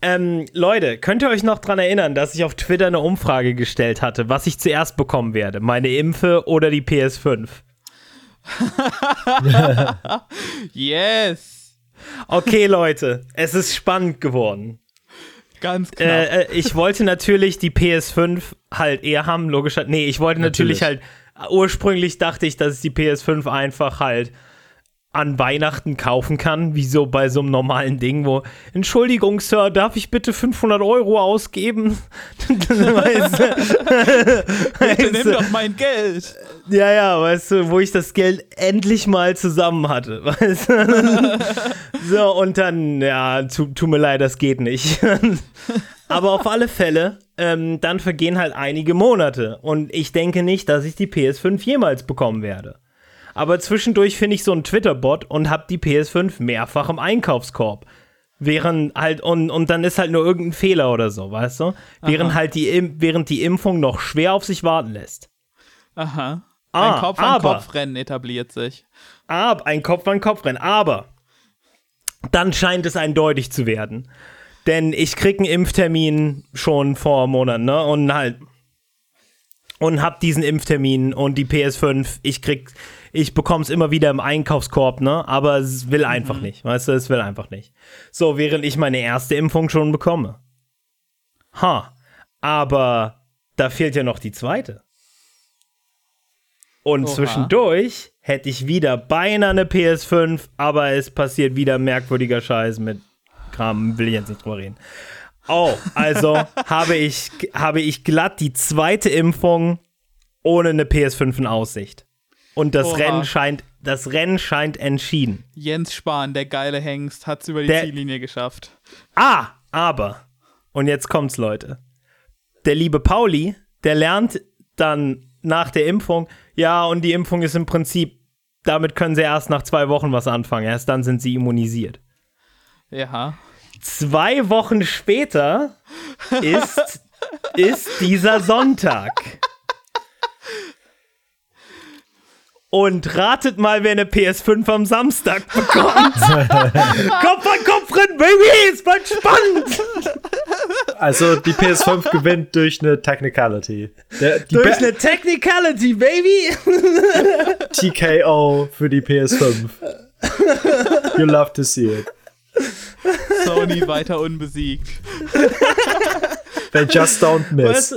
Ähm, Leute, könnt ihr euch noch dran erinnern, dass ich auf Twitter eine Umfrage gestellt hatte, was ich zuerst bekommen werde? Meine Impfe oder die PS5? yes. Okay, Leute, es ist spannend geworden. Ganz knapp. Äh, äh, ich wollte natürlich die PS5 halt eher haben, logisch. Nee, ich wollte natürlich, Natürlich. halt, ursprünglich dachte ich, dass ich die PS5 einfach halt an Weihnachten kaufen kann, wie so bei so einem normalen Ding, wo, Entschuldigung, Sir, darf ich bitte 500 Euro ausgeben? weißt du, Bitte nimm doch mein Geld. ja, ja, weißt du, wo ich das Geld endlich mal zusammen hatte, weißt du? so, und dann, ja, tu, tut mir leid, das geht nicht. Aber auf alle Fälle, ähm, dann vergehen halt einige Monate. Und ich denke nicht, dass ich die PS5 jemals bekommen werde. Aber zwischendurch finde ich so einen Twitter-Bot und habe die PS5 mehrfach im Einkaufskorb. Während halt, und, und dann ist halt nur irgendein Fehler oder so, weißt du? Während halt die, während die Impfung noch schwer auf sich warten lässt. Aha. Ah, ein Kopf an Kopfrennen etabliert sich. Aber ein Kopf an Kopf rennen. Aber dann scheint es eindeutig zu werden. Denn ich krieg einen Impftermin schon vor Monaten, ne? Und halt. Und hab diesen Impftermin und die PS5, ich krieg, ich bekomm's immer wieder im Einkaufskorb, ne? Aber es will einfach nicht, weißt du, es will einfach nicht. So, während ich meine erste Impfung schon bekomme. Ha. Aber da fehlt ja noch die zweite. Und Oha. zwischendurch hätte ich wieder beinahe eine PS5, aber es passiert wieder merkwürdiger Scheiß mit Kram, will ich jetzt nicht drüber reden. Oh, also habe ich, habe ich glatt die zweite Impfung ohne eine PS5 in Aussicht. Und das Oha. Rennen scheint, das Rennen scheint entschieden. Jens Spahn, der geile Hengst, hat's über die Der- Ziellinie geschafft. Ah, aber, und jetzt kommt's, Leute. Der liebe Pauli, der lernt dann nach der Impfung, ja, und die Impfung ist im Prinzip, damit können sie erst nach zwei Wochen was anfangen. Erst dann sind sie immunisiert. Ja. Zwei Wochen später ist, ist dieser Sonntag. Und ratet mal, wer eine PS5 am Samstag bekommt. Kopf an Kopf rennen, Baby, es bleibt spannend. Also die PS5 gewinnt durch eine Technicality. Der, die Durch Be- eine Technicality, Baby. TKO für die PS5. You love to see it. Sony weiter unbesiegt. They just don't miss. Weißt du,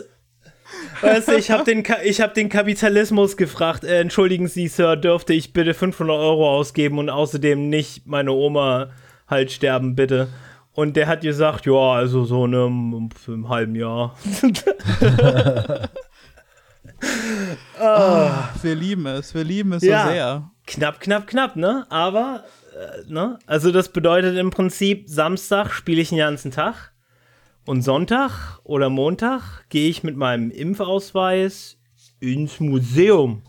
weißt du, ich habe den, Ka- ich hab den Kapitalismus gefragt. Äh, entschuldigen Sie, Sir, dürfte ich bitte 500 Euro ausgeben und außerdem nicht meine Oma halt sterben, bitte? Und der hat gesagt, ja, also so ne, im, halben Jahr. Wir lieben es, wir lieben es Ja. so sehr. Knapp, knapp, knapp, ne? Aber, äh, ne? Also das bedeutet im Prinzip, Samstag spiele ich den ganzen Tag und Sonntag oder Montag gehe ich mit meinem Impfausweis ins Museum.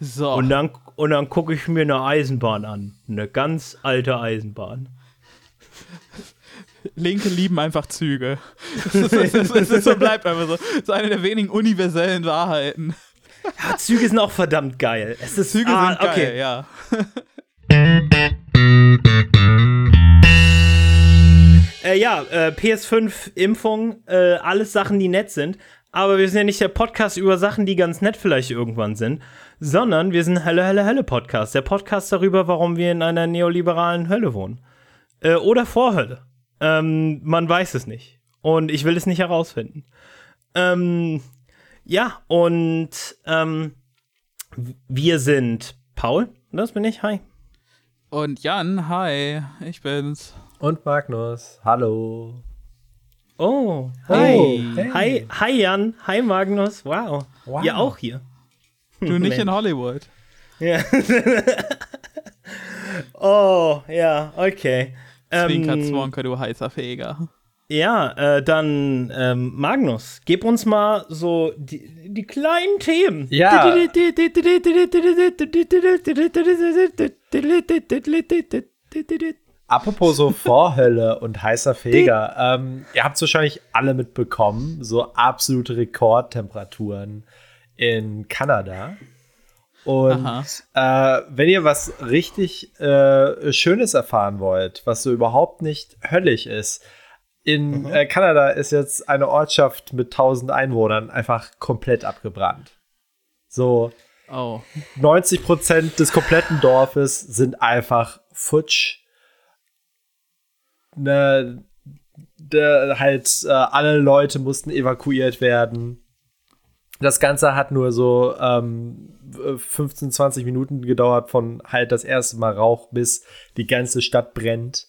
So. Und dann, und dann gucke ich mir eine Eisenbahn an. Eine ganz alte Eisenbahn. Linke lieben einfach Züge. Es ist, es ist, es ist so bleibt einfach so. Das ist eine der wenigen universellen Wahrheiten. Ja, Züge sind auch verdammt geil. Es ist, Züge ah, sind geil, okay. ja. Äh, ja, äh, PS5-Impfung, äh, alles Sachen, die nett sind. Aber wir sind ja nicht der Podcast über Sachen, die ganz nett vielleicht irgendwann sind, sondern wir sind Hölle, Hölle, Hölle Podcast. Der Podcast darüber, warum wir in einer neoliberalen Hölle wohnen. Äh, oder Vorhölle. Ähm, man weiß es nicht. Und ich will es nicht herausfinden. Ähm, ja, und ähm, wir sind Paul, das bin ich, hi. Und Jan, hi, ich bin's. Und Magnus, hallo. Oh, Hey. hi. Hi, hi Jan, hi Magnus, wow. Wow. Ihr auch hier. Du nicht in Hollywood. Ja. oh, ja, okay. Zwinker, Ähm, Zwonker, du heißer Feger. ja, äh, dann ähm, Magnus, gib uns mal so die, die kleinen Themen. Ja. Apropos so Vorhölle und heißer Feger. Ähm, ihr habt es wahrscheinlich alle mitbekommen, so absolute Rekordtemperaturen in Kanada. Und äh, wenn ihr was richtig äh, Schönes erfahren wollt, was so überhaupt nicht höllisch ist, in mhm. äh, Kanada ist jetzt eine Ortschaft mit 1000 Einwohnern einfach komplett abgebrannt. So, oh. 90 Prozent des kompletten Dorfes sind einfach futsch. Ne, de, halt äh, alle Leute mussten evakuiert werden. Das Ganze hat nur so ähm, 15, 20 Minuten gedauert von halt das erste Mal Rauch bis die ganze Stadt brennt.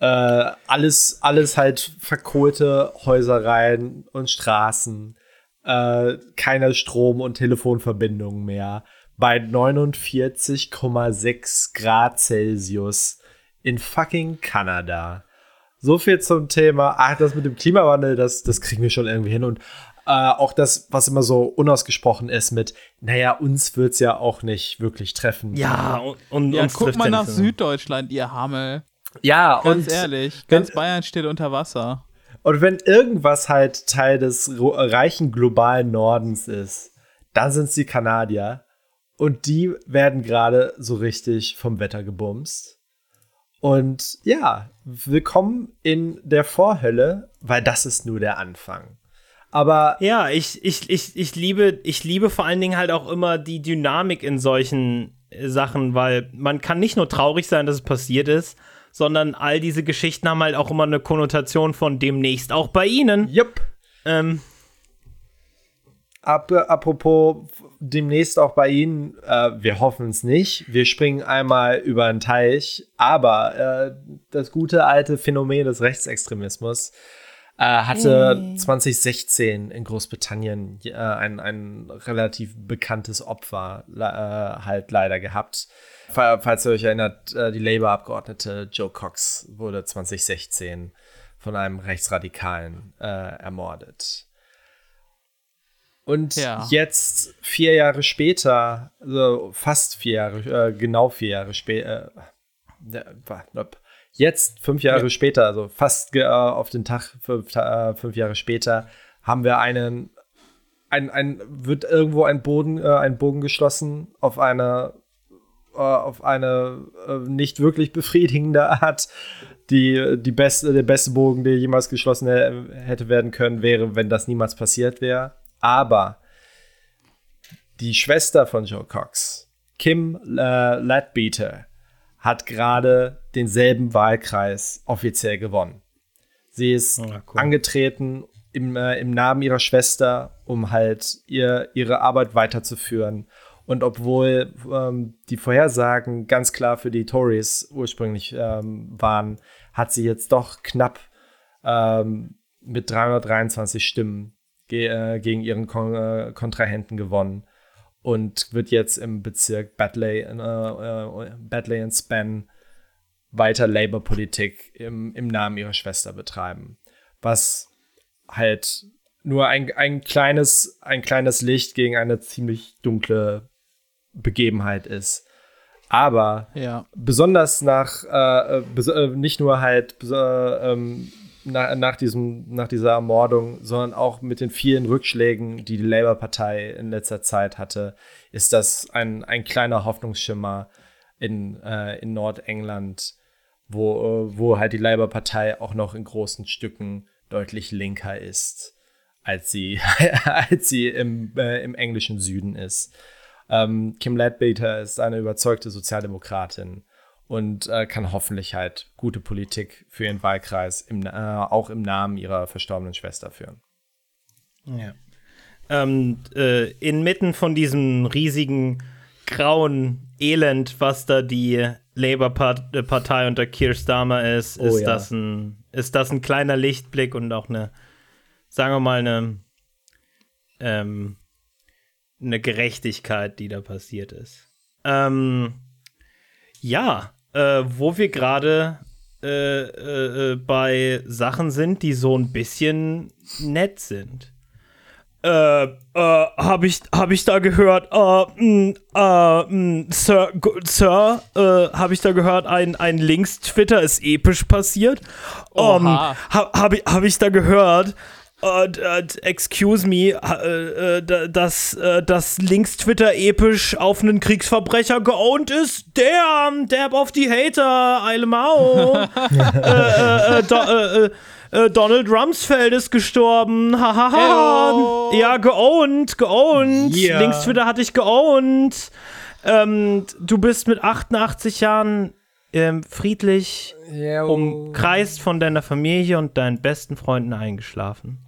Äh, alles, alles halt verkohlte Häusereien und Straßen. Äh, keine Strom- und Telefonverbindungen mehr. Bei 49,6 Grad Celsius in fucking Kanada. So viel zum Thema. Ach, das mit dem Klimawandel, das, das kriegen wir schon irgendwie hin. Und äh, auch das, was immer so unausgesprochen ist mit, naja, uns wird es ja auch nicht wirklich treffen. Ja, und, und ja, guck mal nach Süddeutschland, ihr Hammel. Ja, ganz und ehrlich, ganz wenn, Bayern steht unter Wasser. Und wenn irgendwas halt Teil des reichen globalen Nordens ist, dann sind es die Kanadier. Und die werden gerade so richtig vom Wetter gebumst. Und ja, willkommen in der Vorhölle, weil das ist nur der Anfang. Aber ja, ich, ich, ich, ich, liebe, ich liebe vor allen Dingen halt auch immer die Dynamik in solchen äh, Sachen, weil man kann nicht nur traurig sein, dass es passiert ist, sondern all diese Geschichten haben halt auch immer eine Konnotation von demnächst auch bei ihnen. Jupp. Ähm. Ap apropos demnächst auch bei Ihnen, äh, wir hoffen es nicht. Wir springen einmal über einen Teich, aber äh, das gute alte Phänomen des Rechtsextremismus äh, hatte hey. 2016 in Großbritannien äh, ein, ein relativ bekanntes Opfer äh, halt leider gehabt. Falls ihr euch erinnert, äh, die Labour-Abgeordnete Joe Cox wurde 2016 von einem Rechtsradikalen ermordet. Und ja. jetzt, vier Jahre später, also fast vier Jahre, äh, genau vier Jahre später, Jetzt, fünf Jahre ja. später, also fast äh, auf den Tag, fünf, äh, fünf, Jahre später, haben wir einen, ein, ein, wird irgendwo ein Boden, äh, ein Bogen geschlossen auf eine, äh, auf eine äh, nicht wirklich befriedigende Art. Die, die beste, der beste Bogen, der jemals geschlossen hätte werden können, wäre, wenn das niemals passiert wäre. Aber die Schwester von Joe Cox, Kim äh, Ladbeater, hat gerade denselben Wahlkreis offiziell gewonnen. Sie ist ja, cool. angetreten im, äh, im Namen ihrer Schwester, um halt ihr, ihre Arbeit weiterzuführen. Und obwohl ähm, die Vorhersagen ganz klar für die Tories ursprünglich ähm, waren, hat sie jetzt doch knapp ähm, mit 323 Stimmen ge äh, gegen ihren Kon äh, Kontrahenten gewonnen und wird jetzt im Bezirk Batley, äh, äh, Batley and Span weiter Labour-Politik im, im Namen ihrer Schwester betreiben. Was halt nur ein, ein, kleines, ein kleines Licht gegen eine ziemlich dunkle Begebenheit ist. Aber ja. besonders nach, äh, bes äh, nicht nur halt äh, ähm, nach, nach, diesem, nach dieser Ermordung, sondern auch mit den vielen Rückschlägen, die die Labour-Partei in letzter Zeit hatte, ist das ein, ein kleiner Hoffnungsschimmer in, äh, in Nordengland, wo, wo halt die Labour-Partei auch noch in großen Stücken deutlich linker ist, als sie, als sie im, äh, im englischen Süden ist. Ähm, Kim Ledbetter ist eine überzeugte Sozialdemokratin und äh, kann hoffentlich halt gute Politik für ihren Wahlkreis im, äh, auch im Namen ihrer verstorbenen Schwester führen. Ja. Ähm, äh, inmitten von diesem riesigen grauen Elend, was da die Labour-Partei unter Keir Starmer ist, oh, ist, ja. das ein, ist das ein kleiner Lichtblick und auch eine, sagen wir mal, eine, ähm, eine Gerechtigkeit, die da passiert ist. Ähm, ja, äh, wo wir gerade äh, äh, bei Sachen sind, die so ein bisschen nett sind. Äh, äh, hab ich, hab ich da gehört, äh, mh, äh, mh, Sir, Sir äh, hab ich da gehört, ein, ein Links-Twitter ist episch passiert. Um, ähm, ha, hab, ich, hab ich da gehört, Uh, uh, excuse me, uh, dass, dass links Twitter episch auf einen Kriegsverbrecher geowned ist. Damn, dab auf die Hater, Eile Mao. Donald Rumsfeld ist gestorben. Hahaha. ja, geowned, geowned. Yeah. Links Twitter hatte ich geowned. Ähm, du bist mit 88 Jahren ähm, friedlich yeah, oh. umkreist von deiner Familie und deinen besten Freunden eingeschlafen.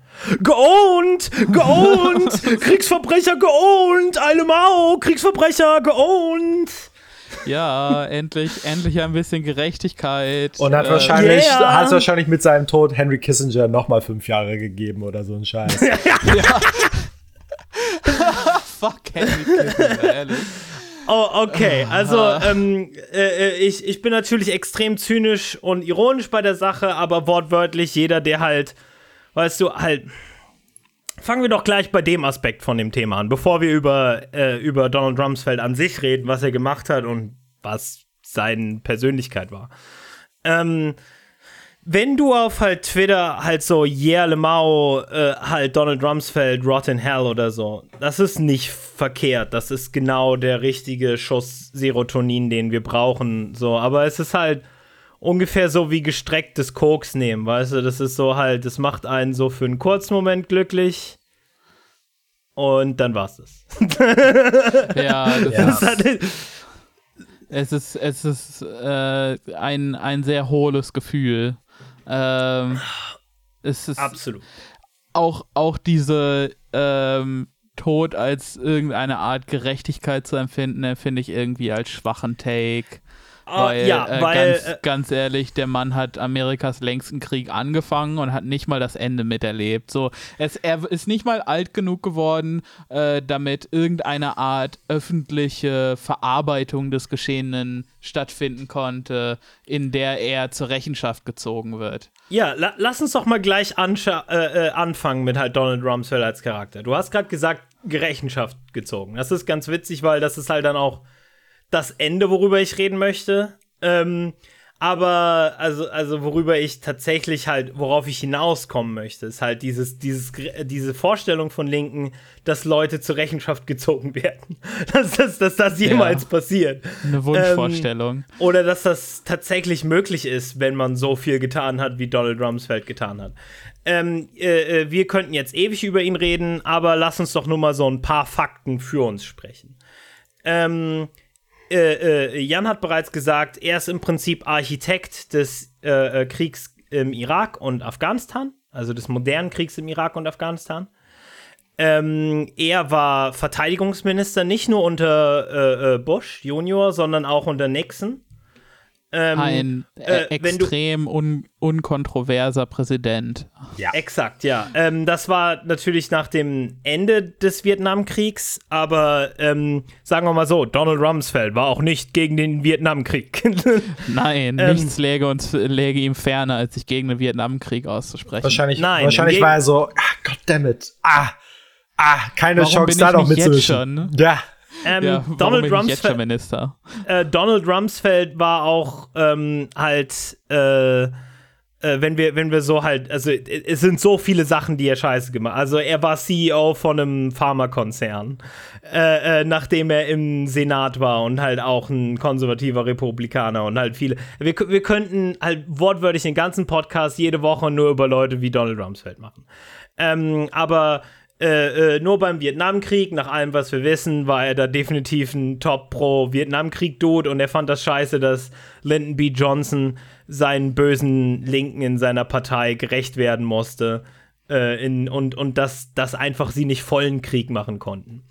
Geowned! Geowned! Kriegsverbrecher geowned! Eile Mao! Kriegsverbrecher geowned! Ja, endlich, endlich ein bisschen Gerechtigkeit. Und hat, äh, wahrscheinlich, yeah. hat wahrscheinlich mit seinem Tod Henry Kissinger nochmal fünf Jahre gegeben oder so ein Scheiß. ja. Fuck Henry Kissinger, ehrlich. Oh, okay. Also, ähm, äh, ich, ich bin natürlich extrem zynisch und ironisch bei der Sache, aber wortwörtlich jeder, der halt weißt du, halt. Fangen wir doch gleich bei dem Aspekt von dem Thema an, bevor wir über, äh, über Donald Rumsfeld an sich reden, was er gemacht hat und was seine Persönlichkeit war. Ähm, wenn du auf halt Twitter halt so Yeah Le Mao, äh, halt Donald Rumsfeld, Rot in Hell oder so, das ist nicht verkehrt. Das ist genau der richtige Schuss Serotonin, den wir brauchen. So, aber es ist halt ungefähr so wie gestrecktes Koks nehmen, weißt du? Das ist so halt, das macht einen so für einen kurzen Moment glücklich. Und dann war's das. ja, das ja. ist halt. Es ist, es ist äh, ein, ein sehr hohles Gefühl. Ähm, es ist Absolut. Auch, auch diese ähm, Tod als irgendeine Art Gerechtigkeit zu empfinden, empfinde ich irgendwie als schwachen Take. Ah, weil, ja, äh, weil ganz, äh, ganz, ehrlich, der Mann hat Amerikas längsten Krieg angefangen und hat nicht mal das Ende miterlebt. So, es, er ist nicht mal alt genug geworden, äh, damit irgendeine Art öffentliche Verarbeitung des Geschehenen stattfinden konnte, in der er zur Rechenschaft gezogen wird. Ja, la lass uns doch mal gleich äh, äh, anfangen mit halt Donald Rumsfeld als Charakter. Du hast gerade gesagt, Rechenschaft gezogen. Das ist ganz witzig, weil das ist halt dann auch das Ende, worüber ich reden möchte. Ähm, aber also, also worüber ich tatsächlich halt, worauf ich hinauskommen möchte, ist halt dieses, dieses, diese Vorstellung von Linken, dass Leute zur Rechenschaft gezogen werden. dass, dass, dass das jemals ja, passiert. Eine Wunschvorstellung. Ähm, oder dass das tatsächlich möglich ist, wenn man so viel getan hat, wie Donald Rumsfeld getan hat. Ähm, äh, äh wir könnten jetzt ewig über ihn reden, aber lass uns doch nur mal so ein paar Fakten für uns sprechen. Ähm, äh, äh, Jan hat bereits gesagt, er ist im Prinzip Architekt des äh, äh, Kriegs im Irak und Afghanistan, also des modernen Kriegs im Irak und Afghanistan. Ähm, er war Verteidigungsminister nicht nur unter äh, Bush Junior, sondern auch unter Nixon. Ähm, Ein äh, extrem un unkontroverser Präsident. Ja. Exakt, ja. Ähm, das war natürlich nach dem Ende des Vietnamkriegs, aber ähm, sagen wir mal so, Donald Rumsfeld war auch nicht gegen den Vietnamkrieg. Nein, ähm, nichts läge, uns, läge ihm ferner, als sich gegen den Vietnamkrieg auszusprechen. Wahrscheinlich, Nein, wahrscheinlich war er so, ah, goddammit, ah, ah, keine Warum Chance da noch mitzumischen. Ja. Ähm, ja, Donald, Rumsfeld, äh, Donald Rumsfeld war auch ähm, halt, äh, äh, wenn wir, wenn wir so halt, also es sind so viele Sachen, die er scheiße gemacht. Also er war CEO von einem Pharmakonzern, äh, äh, nachdem er im Senat war und halt auch ein konservativer Republikaner und halt viele. Wir, wir könnten halt wortwörtlich den ganzen Podcast jede Woche nur über Leute wie Donald Rumsfeld machen. Ähm, aber äh, äh, nur beim Vietnamkrieg, nach allem, was wir wissen, war er da definitiv ein Top-Pro-Vietnamkrieg-Dude und er fand das scheiße, dass Lyndon B. Johnson seinen bösen Linken in seiner Partei gerecht werden musste äh, in, und, und dass, dass einfach sie nicht vollen Krieg machen konnten.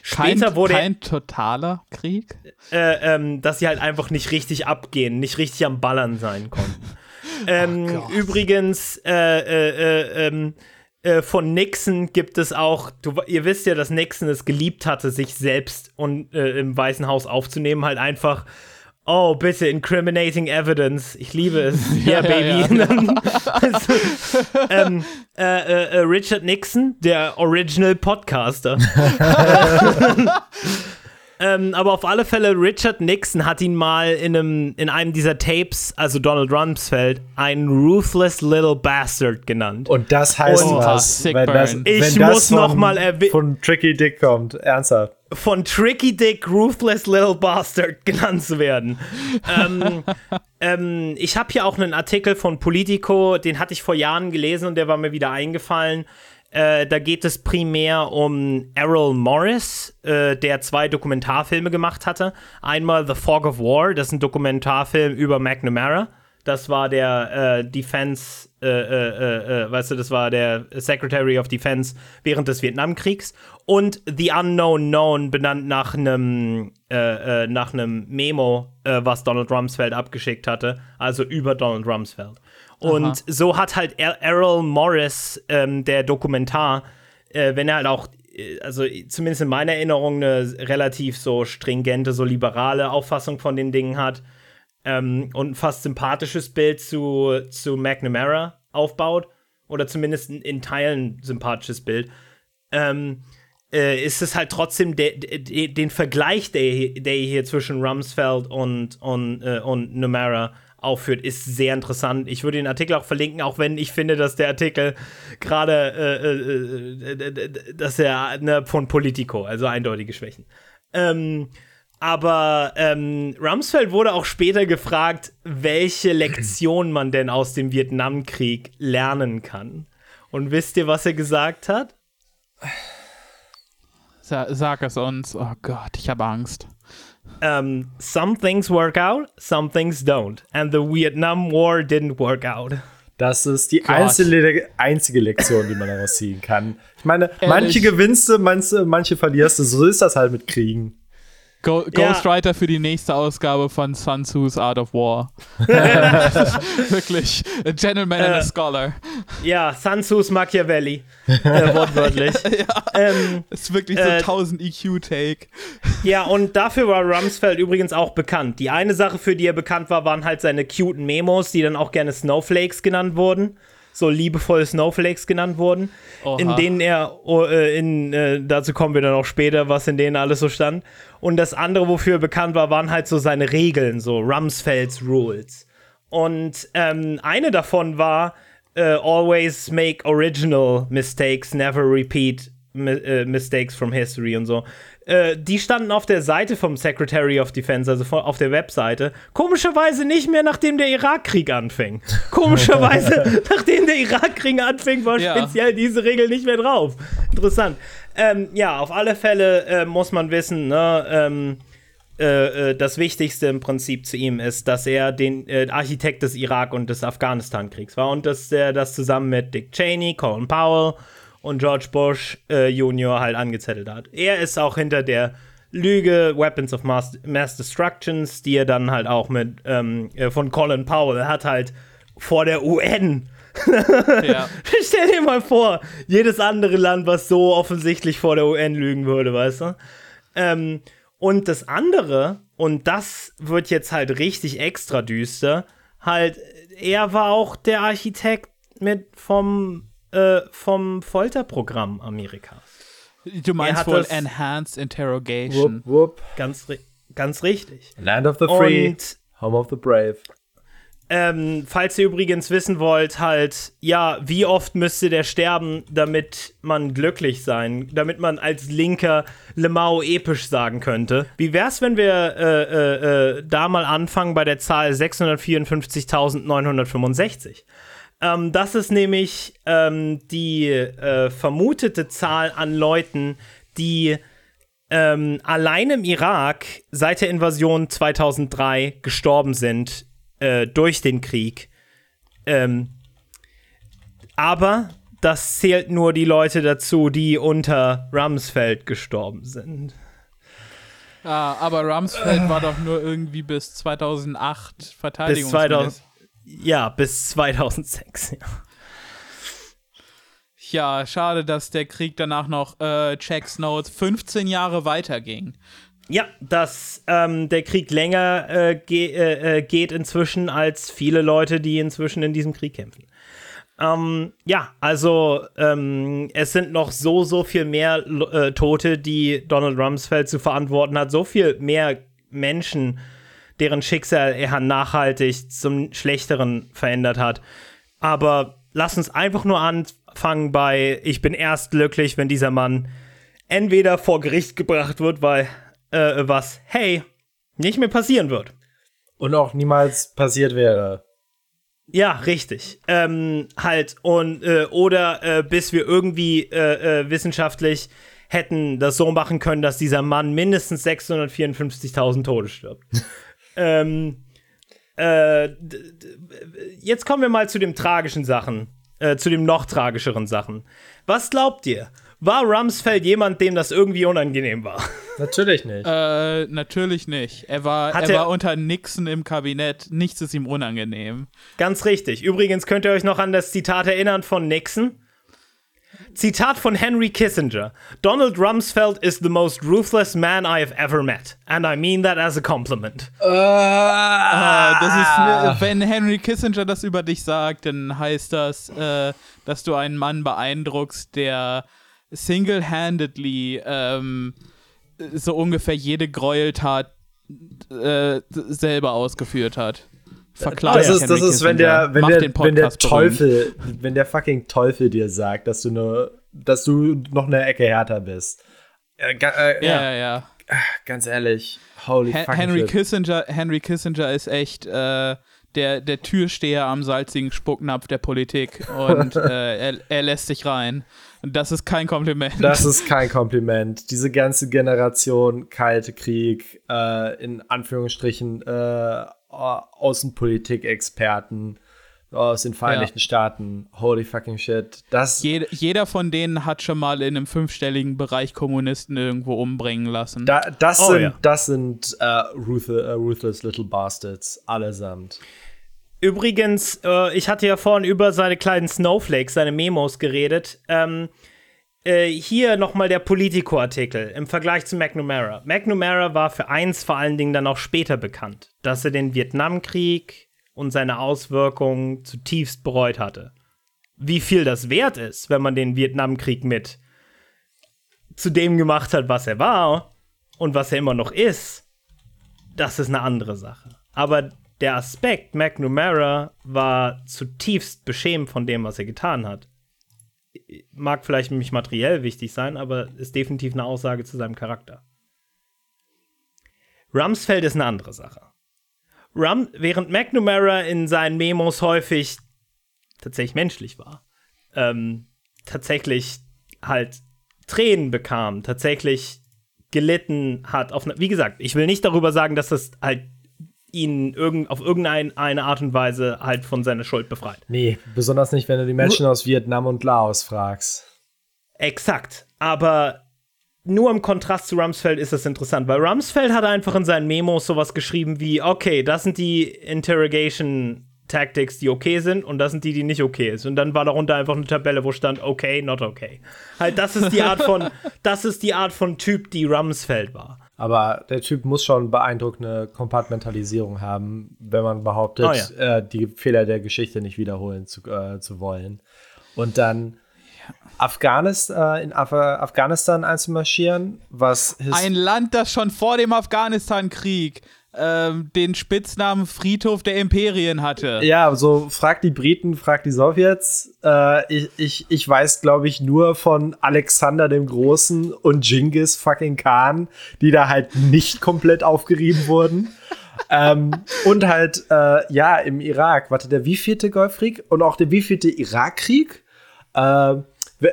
Später kein, wurde kein totaler Krieg? Äh, ähm, dass sie halt einfach nicht richtig abgehen, nicht richtig am Ballern sein konnten. ähm, oh übrigens, äh, äh, ähm, äh, von Nixon gibt es auch, du, ihr wisst ja, dass Nixon es geliebt hatte, sich selbst und, äh, im Weißen Haus aufzunehmen, halt einfach, oh, bitte, incriminating evidence, ich liebe es, yeah, baby. Ja, ja, also, ähm, äh, äh, äh, Richard Nixon, der Original Podcaster. Ähm, aber auf alle Fälle, Richard Nixon hat ihn mal in einem, in einem dieser Tapes, also Donald Rumsfeld, einen Ruthless Little Bastard genannt. Und das heißt Und, was, wenn das, wenn ich das muss von, noch mal von Tricky Dick kommt, ernsthaft. Von Tricky Dick Ruthless Little Bastard genannt zu werden. ähm, ähm, ich habe hier auch einen Artikel von Politico, den hatte ich vor Jahren gelesen und der war mir wieder eingefallen. Äh, da geht es primär um Errol Morris, äh, der zwei Dokumentarfilme gemacht hatte. Einmal The Fog of War, das ist ein Dokumentarfilm über McNamara. Das war der äh, Defense, äh, äh, weißt du, das war der Secretary of Defense während des Vietnamkriegs. Und The Unknown Known, benannt nach einem nach einem Memo, was Donald Rumsfeld abgeschickt hatte, also über Donald Rumsfeld. Und Aha. so hat halt Errol Morris, ähm, der Dokumentar, äh, wenn er halt auch, äh, also zumindest in meiner Erinnerung, eine relativ so stringente, so liberale Auffassung von den Dingen hat ähm, und ein fast sympathisches Bild zu, zu McNamara aufbaut, oder zumindest in Teilen sympathisches Bild, ähm, äh, ist es halt trotzdem de, de, de, den Vergleich, der, der hier zwischen Rumsfeld und, und, äh, und Namara aufführt, ist sehr interessant. Ich würde den Artikel auch verlinken, auch wenn ich finde, dass der Artikel gerade, äh, äh, äh, dass er ne, von Politico, also eindeutige Schwächen. Ähm, aber ähm, Rumsfeld wurde auch später gefragt, welche Lektion man denn aus dem Vietnamkrieg lernen kann. Und wisst ihr, was er gesagt hat? Sa sag es uns. Oh Gott, ich habe Angst. Um, some things work out, some things don't. And the Vietnam War didn't work out. Das ist die einzige, einzige Lektion, die man daraus ziehen kann. Ich meine, Ehrlich? manche gewinnst du, manche, manche verlierst du. So ist das halt mit Kriegen. Go Ghostwriter ja. für die nächste Ausgabe von Sun Tzu's Art of War. Wirklich. A gentleman äh, and a äh, scholar. Ja, Sun Tzu's Machiavelli. Äh, wortwörtlich. ja, ähm, ist wirklich so äh, 1000 EQ-Take. Ja, und dafür war Rumsfeld übrigens auch bekannt. Die eine Sache, für die er bekannt war, waren halt seine cuten Memos, die dann auch gerne Snowflakes genannt wurden so liebevoll Snowflakes genannt wurden, Oha. in denen er, oh, äh, in, äh, dazu kommen wir dann auch später, was in denen alles so stand. Und das andere, wofür er bekannt war, waren halt so seine Regeln, so Rumsfelds Rules. Und ähm, eine davon war, uh, always make original mistakes, never repeat mi uh, mistakes from history und so. Äh, die standen auf der Seite vom Secretary of Defense, also von, auf der Webseite. Komischerweise nicht mehr, nachdem der Irakkrieg anfing. Komischerweise, nachdem der Irakkrieg anfing, war ja. speziell diese Regel nicht mehr drauf. Interessant. Ähm, ja, auf alle Fälle äh, muss man wissen, ne, ähm, äh, äh das Wichtigste im Prinzip zu ihm ist, dass er den äh, Architekt des Irak- und des Afghanistan-Kriegs war und dass er das zusammen mit Dick Cheney, Colin Powell und George Bush äh, Junior halt angezettelt hat. Er ist auch hinter der Lüge Weapons of Mass, Mass Destructions, die er dann halt auch mit ähm, äh, von Colin Powell hat halt vor der UN. ja. Stell dir mal vor, jedes andere Land, was so offensichtlich vor der UN lügen würde, weißt du? Ähm, und das andere, und das wird jetzt halt richtig extra düster, halt, er war auch der Architekt mit vom äh, vom Folterprogramm Amerikas. Du meinst wohl Enhanced Interrogation. Whoop, whoop. Ganz, ganz richtig. Land of the Free, Und, Home of the Brave. Ähm, falls ihr übrigens wissen wollt, halt, ja, wie oft müsste der sterben, damit man glücklich sein, damit man als Linker Lemao episch sagen könnte. Wie wär's, wenn wir äh, äh, äh, da mal anfangen bei der Zahl 654.965? Ähm, das ist nämlich ähm, die äh, vermutete Zahl an Leuten, die ähm, allein im Irak seit der Invasion 2003 gestorben sind äh, durch den Krieg. Ähm, aber das zählt nur die Leute dazu, die unter Rumsfeld gestorben sind. Ah, aber Rumsfeld war doch nur irgendwie bis 2008 Verteidigungsminister. Bis 2000, ja, bis 2006, ja. Ja, schade, dass der Krieg danach noch, äh, Checks Notes, 15 Jahre weiterging. Ja, dass ähm, der Krieg länger äh, ge äh, äh, geht inzwischen als viele Leute, die inzwischen in diesem Krieg kämpfen. Ähm, ja, also ähm, es sind noch so, so viel mehr äh, Tote, die Donald Rumsfeld zu verantworten hat, so viel mehr Menschen, deren Schicksal er nachhaltig zum Schlechteren verändert hat. Aber lass uns einfach nur anfangen bei, ich bin erst glücklich, wenn dieser Mann entweder vor Gericht gebracht wird, weil äh, was, hey, nicht mehr passieren wird. Und auch niemals passiert wäre. Ja, richtig. Ähm, halt, und, äh, oder äh, bis wir irgendwie äh, äh wissenschaftlich hätten das so machen können, dass dieser Mann mindestens 654.000 Tode stirbt. ähm, äh, jetzt kommen wir mal zu den tragischen Sachen, äh, zu den noch tragischeren Sachen. Was glaubt ihr? War Rumsfeld jemand, dem das irgendwie unangenehm war? Natürlich nicht. Äh, natürlich nicht. Er war, er, er war unter Nixon im Kabinett. Nichts ist ihm unangenehm. Ganz richtig. Übrigens könnt ihr euch noch an das Zitat erinnern von Nixon. Zitat von Henry Kissinger. Donald Rumsfeld is the most ruthless man I have ever met. And I mean that as a compliment. Uh, uh, das ist, wenn Henry Kissinger das über dich sagt, dann heißt das, uh, dass du einen Mann beeindruckst, der single-handedly ähm, so ungefähr jede Gräueltat äh, selber ausgeführt hat. Verklagt. Das ist, das ist wenn der, wenn der, wenn der Teufel, wenn der fucking Teufel dir sagt, dass du nur, dass du noch eine Ecke härter bist. Äh, äh, ja, ja, ja. Ganz ehrlich, holy Hen Henry shit. Kissinger, Henry Kissinger ist echt äh, der, der Türsteher am salzigen Spucknapf der Politik und äh, er, er lässt sich rein. Und das ist kein Kompliment. Das ist kein Kompliment. Diese ganze Generation Kalte Krieg, äh, in Anführungsstrichen äh, Außenpolitik-Experten aus den Vereinigten ja. Staaten. Holy fucking shit. Das jeder, jeder von denen hat schon mal in einem fünfstelligen Bereich Kommunisten irgendwo umbringen lassen. Da, das, oh, sind, ja. das sind uh, ruth, uh, Ruthless Little Bastards, allesamt. Übrigens, äh, ich hatte ja vorhin über seine kleinen Snowflakes, seine Memos geredet. Ähm, äh, hier nochmal der Politico-Artikel im Vergleich zu McNamara. McNamara war für eins vor allen Dingen dann auch später bekannt, dass er den Vietnamkrieg und seine Auswirkungen zutiefst bereut hatte. Wie viel das wert ist, wenn man den Vietnamkrieg mit zu dem gemacht hat, was er war und was er immer noch ist, das ist eine andere Sache. Aber der Aspekt McNamara war zutiefst beschämt von dem, was er getan hat. Mag vielleicht nicht materiell wichtig sein, aber ist definitiv eine Aussage zu seinem Charakter. Rumsfeld ist eine andere Sache. Rum, während McNamara in seinen Memos häufig tatsächlich menschlich war, ähm, tatsächlich halt Tränen bekam, tatsächlich gelitten hat. Auf, wie gesagt, ich will nicht darüber sagen, dass das halt ihn irgend, auf irgendeine Art und Weise halt von seiner Schuld befreit. Nee, besonders nicht, wenn du die Menschen aus Vietnam und Laos fragst. Exakt. Aber nur im Kontrast zu Rumsfeld ist das interessant, weil Rumsfeld hat einfach in seinen Memos sowas geschrieben wie, okay, das sind die Interrogation Tactics, die okay sind und das sind die, die nicht okay ist. Und dann war darunter einfach eine Tabelle, wo stand okay, not okay. Halt, das ist die Art von, das ist die Art von Typ, die Rumsfeld war. Aber der Typ muss schon beeindruckende Kompartmentalisierung haben, wenn man behauptet, oh, ja. äh, die Fehler der Geschichte nicht wiederholen zu, äh, zu wollen. Und dann Afghanistan, äh, in Af Afghanistan einzumarschieren, was ein Land, das schon vor dem Afghanistan-Krieg ähm, den Spitznamen Friedhof der Imperien hatte. Ja, so frag die Briten, frag die Sowjets. Äh, ich, ich, ich weiß, glaube ich, nur von Alexander dem Großen und Genghis fucking Khan, die da halt nicht komplett aufgerieben wurden. ähm, und halt, äh, ja, im Irak, warte, der wievielte Golfkrieg und auch der wievielte Irakkrieg? Äh,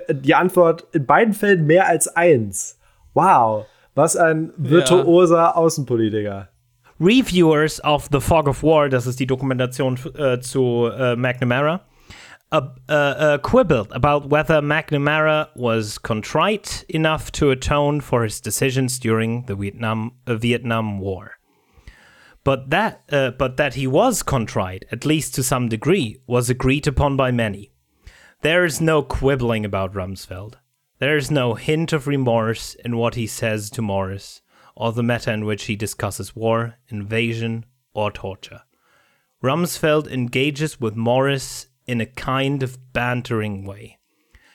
die Antwort in beiden Fällen mehr als eins. Wow, was ein virtuoser ja. Außenpolitiker. Reviewers of The Fog of War, das ist die Dokumentation äh, zu äh, McNamara, uh, uh, quibbled about whether McNamara was contrite enough to atone for his decisions during the Vietnam, uh, Vietnam War. But that, uh, but that he was contrite, at least to some degree, was agreed upon by many. There is no quibbling about Rumsfeld. There is no hint of remorse in what he says to Morris or the matter in which he discusses war, invasion, or torture. Rumsfeld engages with Morris in a kind of bantering way.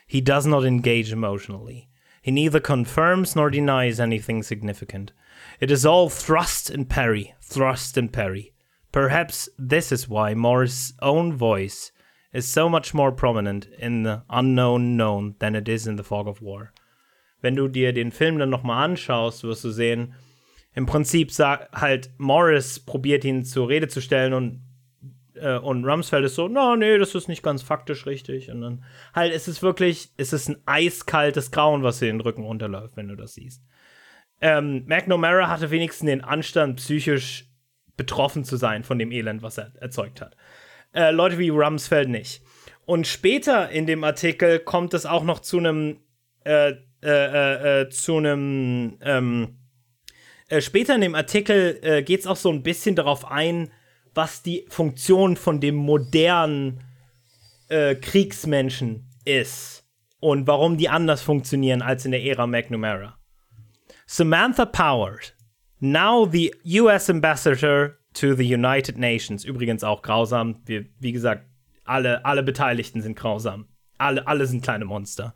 He does not engage emotionally. He neither confirms nor denies anything significant. It is all thrust and parry, thrust and parry. Perhaps this is why Morris's own voice is so much more prominent in the unknown known than it is in the fog of war. Wenn du dir den Film dann nochmal anschaust, wirst du sehen, im Prinzip sagt halt Morris probiert ihn zur Rede zu stellen und äh, und Rumsfeld ist so, no, nee, das ist nicht ganz faktisch richtig. Und dann halt ist es wirklich, ist es ein eiskaltes Grauen, was dir den Rücken runterläuft, wenn du das siehst. Ähm, McNamara hatte wenigstens den Anstand, psychisch betroffen zu sein von dem Elend, was er erzeugt hat. Äh, Leute wie Rumsfeld nicht. Und später in dem Artikel kommt es auch noch zu einem, äh, äh, äh, äh zu einem, ähm, äh, später in dem Artikel äh, geht es auch so ein bisschen darauf ein, was die Funktion von dem modernen äh, Kriegsmenschen ist und warum die anders funktionieren als in der Ära McNamara. Samantha Powers, now the US Ambassador to the United Nations, übrigens auch grausam. Wir, wie gesagt, alle, alle Beteiligten sind grausam. Alle, alle sind kleine Monster.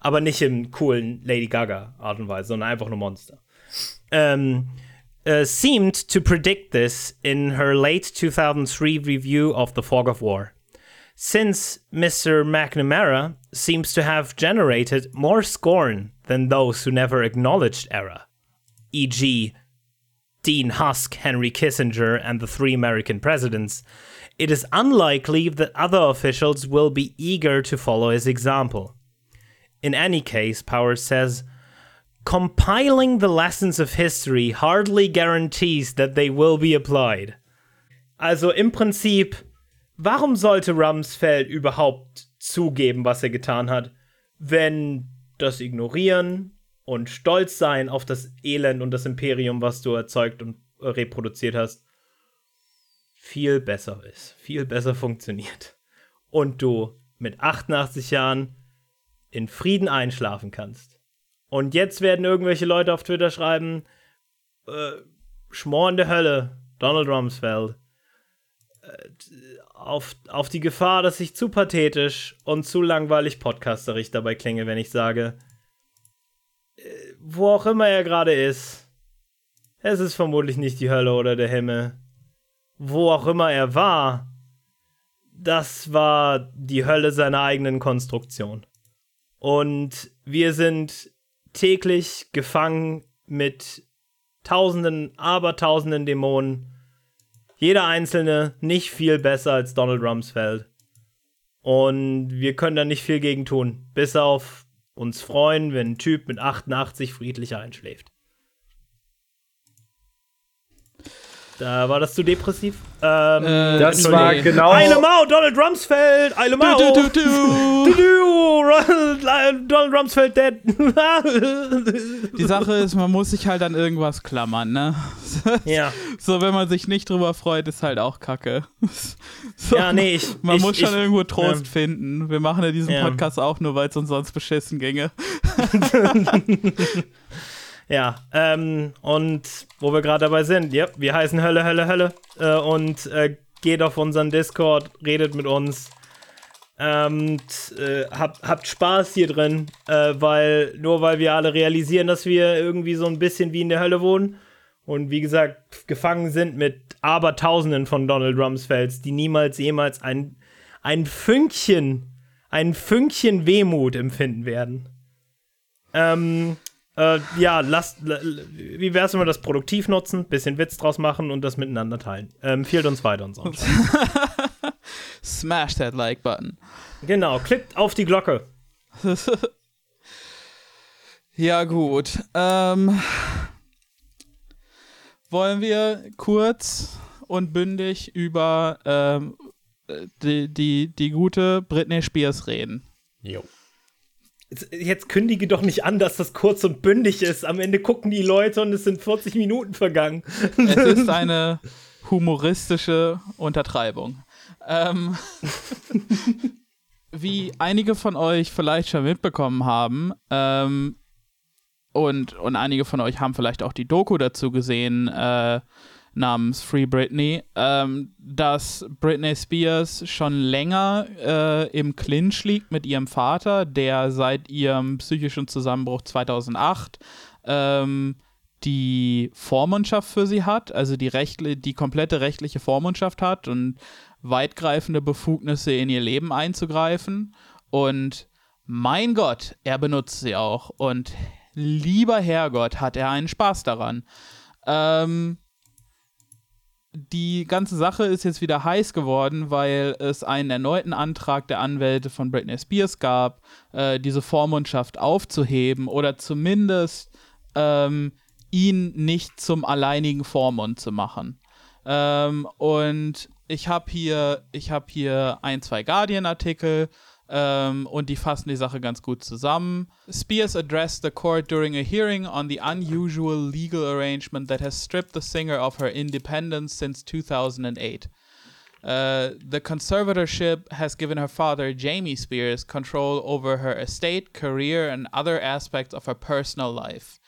Aber nicht im coolen Lady Gaga Art und Weise, sondern einfach nur Monster. Ähm, uh, seemed to predict this in her late 2003 review of The Fog of War. Since Mr. McNamara seems to have generated more scorn than those who never acknowledged error, e.g., Dean Husk, Henry Kissinger, and the three American presidents, it is unlikely that other officials will be eager to follow his example. In any case, Powers says, compiling the lessons of history hardly guarantees that they will be applied. Also im Prinzip, warum sollte Rumsfeld überhaupt zugeben, was er getan hat, wenn das Ignorieren und Stolz sein auf das Elend und das Imperium, was du erzeugt und reproduziert hast, viel besser ist, viel besser funktioniert. Und du mit 88 Jahren in Frieden einschlafen kannst. Und jetzt werden irgendwelche Leute auf Twitter schreiben, äh, Schmor in der Hölle, Donald Rumsfeld. Äh, auf, auf die Gefahr, dass ich zu pathetisch und zu langweilig podcasterig dabei klinge, wenn ich sage, äh, wo auch immer er gerade ist, es ist vermutlich nicht die Hölle oder der Himmel. Wo auch immer er war, das war die Hölle seiner eigenen Konstruktion. Und wir sind täglich gefangen mit tausenden, abertausenden Dämonen. Jeder einzelne nicht viel besser als Donald Rumsfeld. Und wir können da nicht viel gegen tun. Bis auf uns freuen, wenn ein Typ mit 88 friedlich einschläft. Da war das zu depressiv. Ähm, äh, das war genau. Eile Mau, Donald Rumsfeld, Eile Mau. Du, du, du, du. du, Donald Rumsfeld dead. Die Sache ist, man muss sich halt an irgendwas klammern, ne? Ja. So, wenn man sich nicht drüber freut, ist halt auch kacke. So, ja, nee, ich. Man ich, muss schon ich, irgendwo Trost ja. finden. Wir machen ja diesen ja. Podcast auch nur, weil es uns sonst beschissen ginge. Ja, ähm, und wo wir gerade dabei sind, ja, wir heißen Hölle, Hölle, Hölle. Äh, und äh, geht auf unseren Discord, redet mit uns. Ähm, äh, habt, habt Spaß hier drin, äh, weil nur weil wir alle realisieren, dass wir irgendwie so ein bisschen wie in der Hölle wohnen und wie gesagt gefangen sind mit Abertausenden von Donald Rumsfelds, die niemals jemals ein, ein Fünkchen, ein Fünkchen Wehmut empfinden werden. Ähm, äh, ja, lasst, wie wär's, wenn wir das produktiv nutzen, bisschen Witz draus machen und das miteinander teilen? Ähm, empfiehlt uns weiter und so. Smash that Like Button. Genau, klickt auf die Glocke. ja, gut. Ähm, wollen wir kurz und bündig über ähm, die, die, die gute Britney Spears reden? Jo jetzt kündige doch nicht an, dass das kurz und bündig ist. Am Ende gucken die Leute und es sind 40 Minuten vergangen. Es ist eine humoristische Untertreibung. Ähm, wie einige von euch vielleicht schon mitbekommen haben, ähm, und, und einige von euch haben vielleicht auch die Doku dazu gesehen, äh, namens Free Britney, ähm, dass Britney Spears schon länger äh, im Clinch liegt mit ihrem Vater, der seit ihrem psychischen Zusammenbruch 2008 ähm, die Vormundschaft für sie hat, also die, rechtli die komplette rechtliche Vormundschaft hat und weitgreifende Befugnisse in ihr Leben einzugreifen. Und mein Gott, er benutzt sie auch. Und lieber Herrgott, hat er einen Spaß daran. Ähm, die ganze Sache ist jetzt wieder heiß geworden, weil es einen erneuten Antrag der Anwälte von Britney Spears gab, äh, diese Vormundschaft aufzuheben oder zumindest ähm, ihn nicht zum alleinigen Vormund zu machen. Ähm, und ich habe hier, ich habe hier ein, zwei Guardian-Artikel ähm, und die fassen die Sache ganz gut zusammen. Spears addressed the court during a hearing on the unusual legal arrangement that has stripped the singer of her independence since 2008. Uh, the conservatorship has given her father, Jamie Spears, control over her estate, career, and other aspects of her personal life.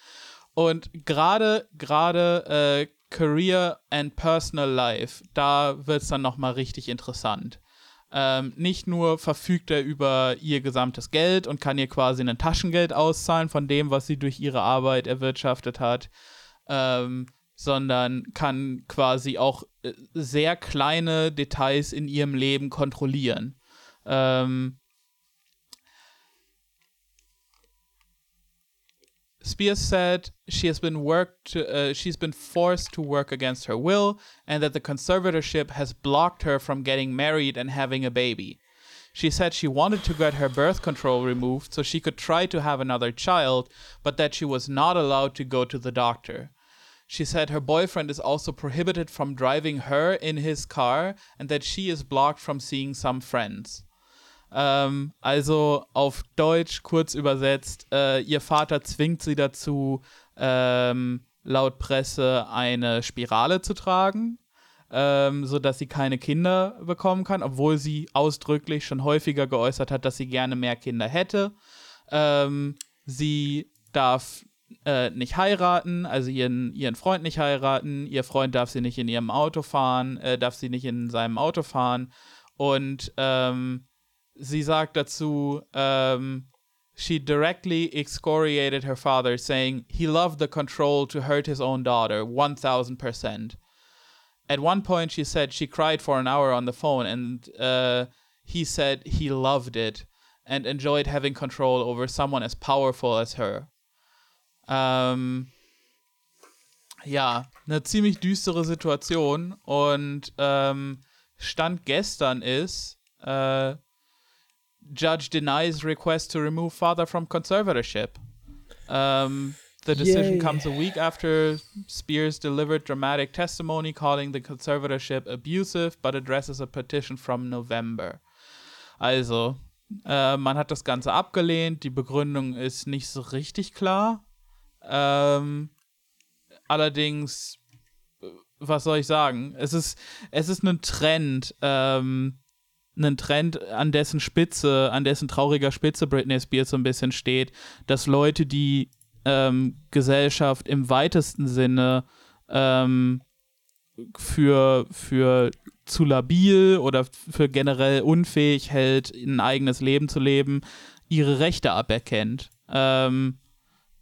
Und gerade, gerade äh, Career and Personal Life, da wird es dann nochmal richtig interessant. Ähm, nicht nur verfügt er über ihr gesamtes Geld und kann ihr quasi ein Taschengeld auszahlen von dem, was sie durch ihre Arbeit erwirtschaftet hat, ähm, sondern kann quasi auch äh, sehr kleine Details in ihrem Leben kontrollieren. Ähm, Spears said she has been worked uh, she's been forced to work against her will and that the conservatorship has blocked her from getting married and having a baby. She said she wanted to get her birth control removed so she could try to have another child, but that she was not allowed to go to the doctor. She said her boyfriend is also prohibited from driving her in his car and that she is blocked from seeing some friends. Ähm, also auf Deutsch kurz übersetzt, äh, ihr Vater zwingt sie dazu, ähm, laut Presse eine Spirale zu tragen, ähm, sodass sie keine Kinder bekommen kann, obwohl sie ausdrücklich schon häufiger geäußert hat, dass sie gerne mehr Kinder hätte. Ähm, sie darf äh, nicht heiraten, also ihren, ihren Freund nicht heiraten, ihr Freund darf sie nicht in ihrem Auto fahren, äh, darf sie nicht in seinem Auto fahren und ähm, sie sagt dazu, um, she directly excoriated her father, saying he loved the control to hurt his own daughter, 1000%. At one point, she said she cried for an hour on the phone, and uh, he said he loved it and enjoyed having control over someone as powerful as her. Um, ja, eine ziemlich düstere Situation und ähm, Stand gestern ist, äh, judge denies request to remove father from conservatorship. Um, the decision Yay. comes a week after Spears delivered dramatic testimony calling the conservatorship abusive, but addresses a petition from November. Also, äh, man hat das Ganze abgelehnt. Die Begründung ist nicht so richtig klar. Ähm, allerdings, was soll ich sagen? Es ist, es ist ein Trend. Ähm, einen Trend, an dessen Spitze, an dessen trauriger Spitze Britney Spears so ein bisschen steht, dass Leute, die ähm, Gesellschaft im weitesten Sinne ähm, für, für zu labil oder für generell unfähig hält, ein eigenes Leben zu leben, ihre Rechte aberkennt. Ähm,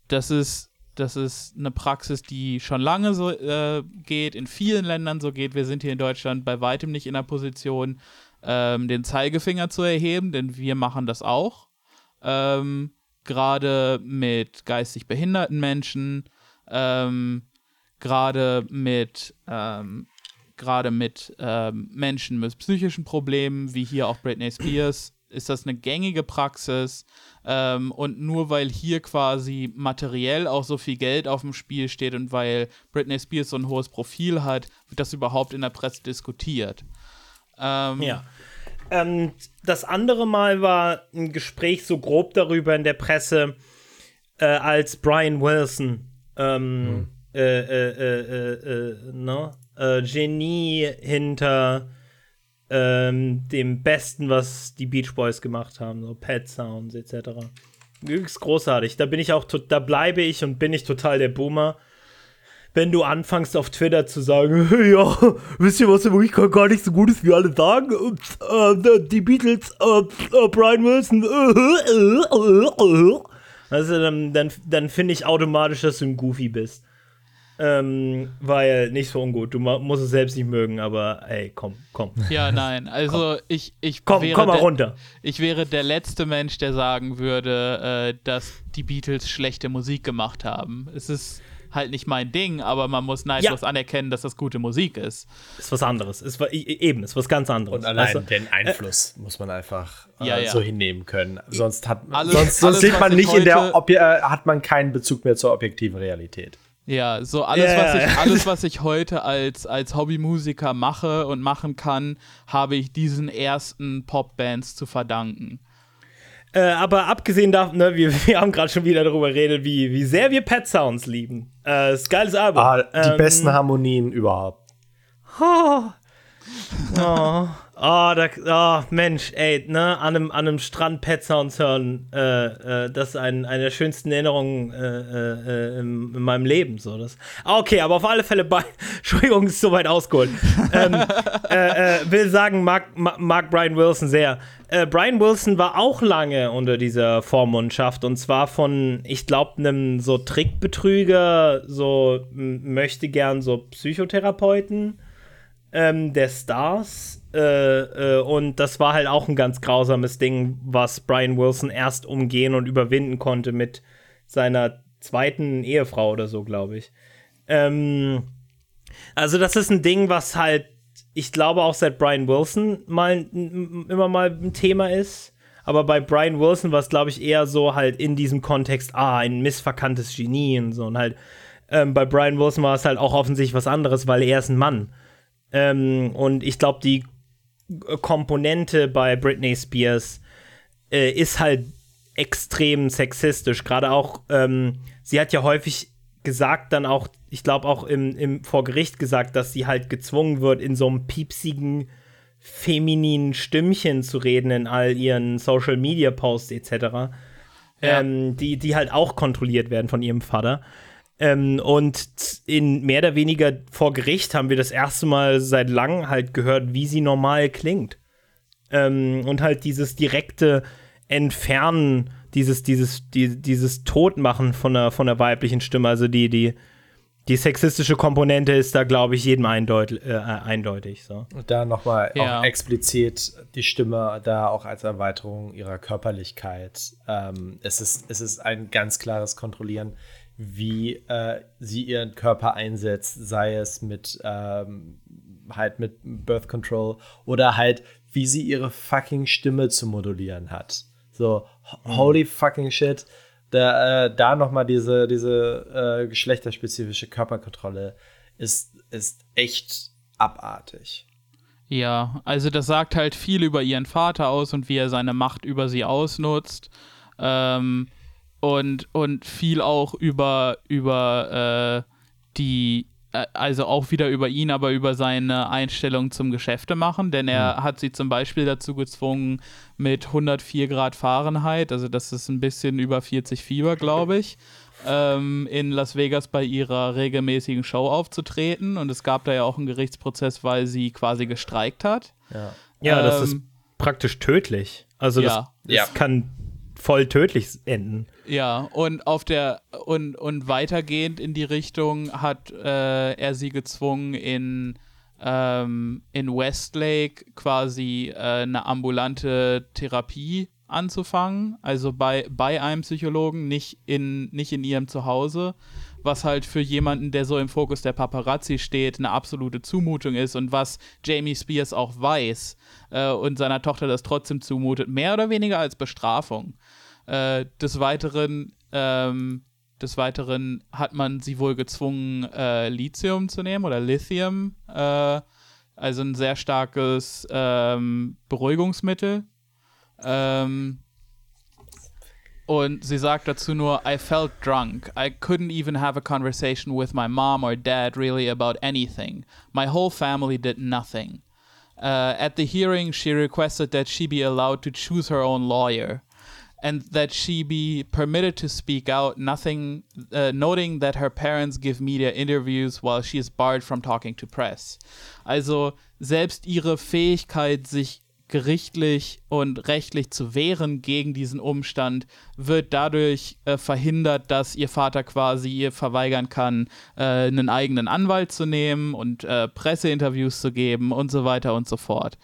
das ist das ist eine Praxis, die schon lange so äh, geht, in vielen Ländern so geht. Wir sind hier in Deutschland bei weitem nicht in der Position, ähm, den Zeigefinger zu erheben, denn wir machen das auch. Ähm, Gerade mit geistig behinderten Menschen, ähm, gerade mit, ähm, gerade mit ähm, Menschen mit psychischen Problemen, wie hier auch Britney Spears, ist das eine gängige Praxis. Ähm, und nur weil hier quasi materiell auch so viel Geld auf dem Spiel steht und weil Britney Spears so ein hohes Profil hat, wird das überhaupt in der Presse diskutiert. Ähm, ja. Ähm, das andere Mal war ein Gespräch so grob darüber in der Presse, äh, als Brian Wilson, ähm, mhm. äh, äh, ne? Genie hinter ähm, dem Besten, was die Beach Boys gemacht haben, so Pet Sounds etc. Höchst großartig. Da bin ich auch, da bleibe ich und bin ich total der Boomer wenn du anfängst auf Twitter zu sagen, ja, wisst ihr was, ich kann gar nicht so gut ist, wie alle sagen, äh, die Beatles, äh, äh, Brian Wilson, also dann, dann, dann finde ich automatisch, dass du ein Goofy bist. Ähm, weil nicht so ungut. Du musst es selbst nicht mögen, aber ey, komm, komm. Ja, nein. Also komm. ich, ich komm, komm mal der, runter. Ich wäre der letzte Mensch, der sagen würde, äh, dass die Beatles schlechte Musik gemacht haben. Es ist halt nicht mein Ding, aber man muss neidlos ja. anerkennen, dass das gute Musik ist. Ist was anderes. Ist eben, ist was ganz anderes. Und allein weißt du? den Einfluss äh, muss man einfach äh, ja, ja. so hinnehmen können. Sonst hat alles, sonst, sonst alles, sieht man nicht in der Ob äh, hat man keinen Bezug mehr zur objektiven Realität. Ja, so alles, yeah. was ich, alles, was ich heute als, als Hobbymusiker mache und machen kann, habe ich diesen ersten Popbands zu verdanken. Äh, aber abgesehen davon, ne, wir, wir haben gerade schon wieder darüber geredet, wie, wie sehr wir Pet Sounds lieben. Äh, ist geiles Album. Ah, die ähm, besten Harmonien überhaupt. Oh. Oh. Oh, da, oh, Mensch, ey, ne, an einem, an einem Strand Pet Sounds hören, äh, äh, das ist ein, eine der schönsten Erinnerungen äh, äh, in, in, meinem Leben. So, das. Ah, okay, aber auf alle Fälle, bei, Entschuldigung, ist so weit ausgeholt. ähm, äh, äh, will sagen, mag, mag Brian Wilson sehr. Brian Wilson war auch lange unter dieser Vormundschaft und zwar von, ich glaube, einem so Trickbetrüger, so möchte gern so Psychotherapeuten ähm, der Stars äh, äh, und das war halt auch ein ganz grausames Ding, was Brian Wilson erst umgehen und überwinden konnte mit seiner zweiten Ehefrau oder so, glaube ich. Ähm, also, das ist ein Ding, was halt, ich glaube, auch seit Brian Wilson mal immer mal ein Thema ist. Aber bei Brian Wilson war es, glaube ich, eher so halt in diesem Kontext, ah, ein missverkanntes Genie und so. Und halt, ähm, bei Brian Wilson war es halt auch offensichtlich was anderes, weil er ist ein Mann. Ähm, und ich glaube, die Komponente bei Britney Spears äh, ist halt extrem sexistisch. Gerade auch, ähm, sie hat ja häufig gesagt, dann auch, ich glaube auch im, im vor Gericht gesagt, dass sie halt gezwungen wird, in so einem piepsigen, femininen Stimmchen zu reden in all ihren Social Media Posts etc. Ja. Ähm, die, die halt auch kontrolliert werden von ihrem Vater. Ähm, und in mehr oder weniger vor Gericht haben wir das erste Mal seit langem halt gehört, wie sie normal klingt. Ähm, und halt dieses direkte Entfernen, dieses, dieses, die, dieses Totmachen von der, von der weiblichen Stimme, also die, die, die sexistische Komponente ist da, glaube ich, jedem eindeut äh, eindeutig. So. Und da nochmal ja. explizit die Stimme da auch als Erweiterung ihrer Körperlichkeit. Ähm, es, ist, es ist ein ganz klares Kontrollieren wie äh, sie ihren Körper einsetzt, sei es mit ähm, halt mit Birth Control oder halt wie sie ihre fucking Stimme zu modulieren hat. So mhm. holy fucking shit. Da, äh, da noch mal diese diese äh, geschlechterspezifische Körperkontrolle ist ist echt abartig. Ja, also das sagt halt viel über ihren Vater aus und wie er seine Macht über sie ausnutzt. Ähm, und, und viel auch über, über äh, die, äh, also auch wieder über ihn, aber über seine Einstellung zum Geschäfte machen, denn er mhm. hat sie zum Beispiel dazu gezwungen, mit 104 Grad Fahrenheit, also das ist ein bisschen über 40 Fieber, glaube ich, ähm, in Las Vegas bei ihrer regelmäßigen Show aufzutreten. Und es gab da ja auch einen Gerichtsprozess, weil sie quasi gestreikt hat. Ja, ja ähm, das ist ähm, praktisch tödlich. Also das, ja. das ja. kann voll tödlich enden. Ja, und auf der und, und weitergehend in die Richtung hat äh, er sie gezwungen, in, ähm, in Westlake quasi äh, eine ambulante Therapie anzufangen, also bei, bei einem Psychologen, nicht in, nicht in ihrem Zuhause, was halt für jemanden, der so im Fokus der Paparazzi steht, eine absolute Zumutung ist und was Jamie Spears auch weiß äh, und seiner Tochter das trotzdem zumutet, mehr oder weniger als Bestrafung. Äh, des Weiteren, ähm, des Weiteren hat man sie wohl gezwungen, äh, Lithium zu nehmen oder Lithium, äh, also ein sehr starkes ähm, Beruhigungsmittel. Ähm, und sie sagt dazu nur, I felt drunk. I couldn't even have a conversation with my mom or dad really about anything. My whole family did nothing. Uh, at the hearing, she requested that she be allowed to choose her own lawyer. And that she be permitted to speak out, nothing, uh, noting that her parents give media interviews while she is barred from talking to press. Also selbst ihre Fähigkeit, sich gerichtlich und rechtlich zu wehren gegen diesen Umstand, wird dadurch äh, verhindert, dass ihr Vater quasi ihr verweigern kann, äh, einen eigenen Anwalt zu nehmen und äh, Presseinterviews zu geben und so weiter und so fort.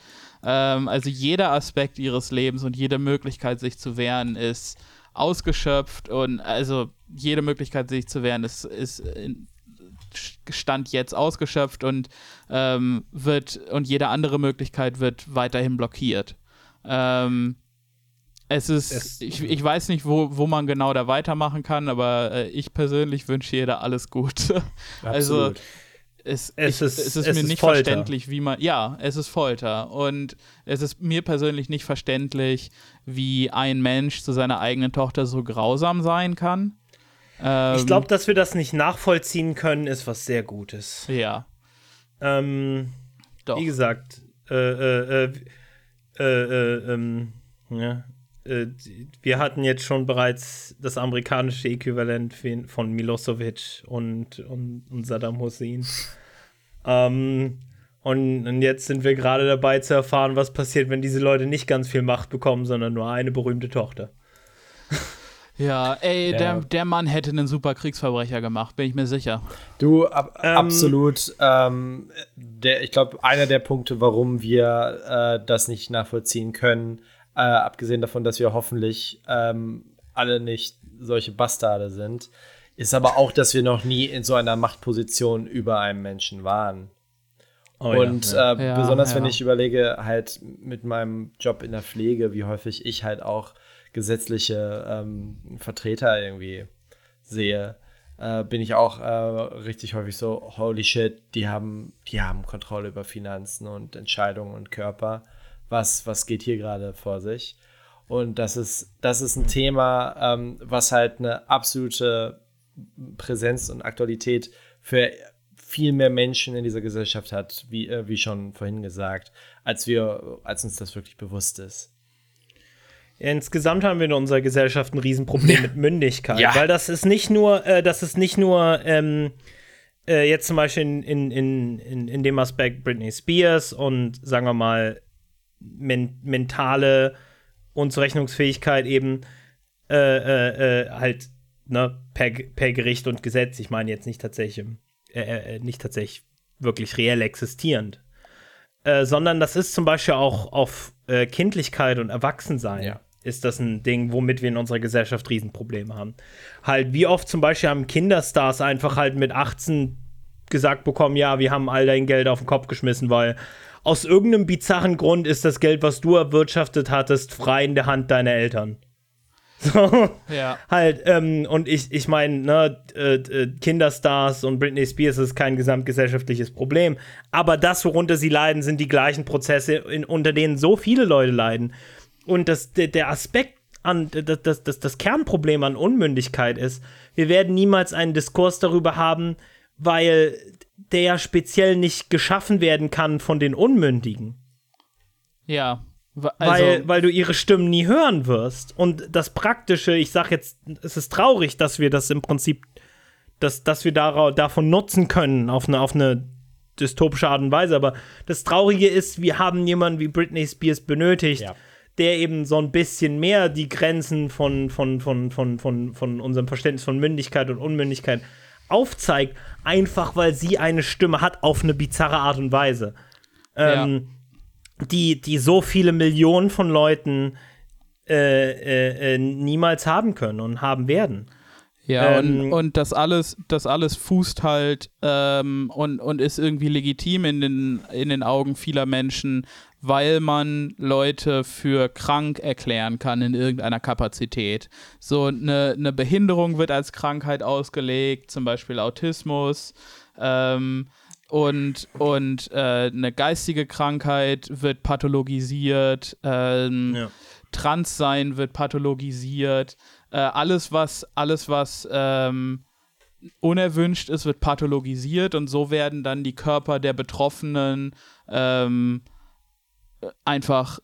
Ähm, also jeder Aspekt ihres Lebens und jede Möglichkeit, sich zu wehren, ist ausgeschöpft und also jede Möglichkeit, sich zu wehren, ist, ist in, Stand jetzt ausgeschöpft und ähm, wird und jede andere Möglichkeit wird weiterhin blockiert. Ähm, es ist, es, ich, ich weiß nicht, wo, wo man genau da weitermachen kann, aber äh, ich persönlich wünsche jeder alles Gute. also es, es, ich, ist, es ist es mir ist nicht Folter. verständlich, wie man. Ja, es ist Folter. Und es ist mir persönlich nicht verständlich, wie ein Mensch zu seiner eigenen Tochter so grausam sein kann. Ähm, ich glaube, dass wir das nicht nachvollziehen können, ist was sehr Gutes. Ja. Ähm, Doch. Wie gesagt, äh, äh, äh, äh, äh ähm, ja, äh, wir hatten jetzt schon bereits das amerikanische Äquivalent von Milosevic und, und, und Saddam Hussein. ähm, und, und, jetzt sind wir gerade dabei zu erfahren, was passiert, wenn diese Leute nicht ganz viel Macht bekommen, sondern nur eine berühmte Tochter. Ja, ey, ja. Der, der Mann hätte einen super Kriegsverbrecher gemacht, bin ich mir sicher. Du, ab, ähm, absolut. Ähm, der, ich glaube, einer der Punkte, warum wir äh, das nicht nachvollziehen können, äh, abgesehen davon, dass wir hoffentlich ähm, alle nicht solche Bastarde sind, ist aber auch, dass wir noch nie in so einer Machtposition über einem Menschen waren. Oh, und ja, ja. Äh, ja, besonders wenn ich überlege, halt mit meinem Job in der Pflege, wie häufig ich halt auch gesetzliche ähm, Vertreter irgendwie sehe, äh, bin ich auch äh, richtig häufig so, holy shit, die haben, die haben Kontrolle über Finanzen und Entscheidungen und Körper. Was, was geht hier gerade vor sich? Und das ist, das ist ein Thema, ähm, was halt eine absolute Präsenz und Aktualität für viel mehr Menschen in dieser Gesellschaft hat, wie, äh, wie schon vorhin gesagt, als wir, als uns das wirklich bewusst ist. Insgesamt haben wir in unserer Gesellschaft ein Riesenproblem mit Mündigkeit, ja. weil das ist nicht nur, äh, das ist nicht nur ähm, äh, jetzt zum Beispiel in, in, in, in, dem Aspekt Britney Spears und sagen wir mal men mentale Unzurechnungsfähigkeit eben äh, äh, äh halt ne, per, per Gericht und Gesetz. Ich meine jetzt nicht tatsächlich, äh, nicht tatsächlich wirklich reell existierend, sondern das ist zum Beispiel auch auf Kindlichkeit und Erwachsensein. Ja ist das ein Ding, womit wir in unserer Gesellschaft Riesenprobleme haben. Halt, wie oft zum Beispiel haben Kinderstars einfach halt mit 18 gesagt bekommen, ja, wir haben all dein Geld auf den Kopf geschmissen, weil aus irgendeinem bizarren Grund ist das Geld, was du erwirtschaftet hattest, frei in der Hand deiner Eltern. So, ja. halt, ähm, und ich, ich meine, ne, äh, äh, Kinderstars und Britney Spears ist kein gesamtgesellschaftliches Problem, aber das, worunter sie leiden, sind die gleichen Prozesse, in, unter denen so viele Leute leiden. Und das, der, der Aspekt an, das, das, das, das Kernproblem an Unmündigkeit ist, wir werden niemals einen Diskurs darüber haben, weil der ja speziell nicht geschaffen werden kann von den Unmündigen. Ja. Also weil, weil du ihre Stimmen nie hören wirst. Und das Praktische, ich sag jetzt, es ist traurig, dass wir das im Prinzip, dass, dass wir darauf, davon nutzen können, auf eine, auf eine dystopische Art und Weise. Aber das Traurige ist, wir haben jemanden wie Britney Spears benötigt, ja der eben so ein bisschen mehr die Grenzen von, von, von, von, von, von unserem Verständnis von Mündigkeit und Unmündigkeit aufzeigt, einfach weil sie eine Stimme hat auf eine bizarre Art und Weise. Ähm, ja. die, die so viele Millionen von Leuten äh, äh, äh niemals haben können und haben werden. Ja, ähm, und, und das alles, das alles fußt halt ähm, und, und ist irgendwie legitim in den, in den Augen vieler Menschen, weil man Leute für krank erklären kann in irgendeiner Kapazität. So eine, eine Behinderung wird als Krankheit ausgelegt, zum Beispiel Autismus. Ähm, und, und äh, eine geistige Krankheit wird pathologisiert, ähm, ja. Transsein wird pathologisiert, äh, alles was, alles was ähm, unerwünscht ist, wird pathologisiert und so werden dann die Körper der Betroffenen ähm, einfach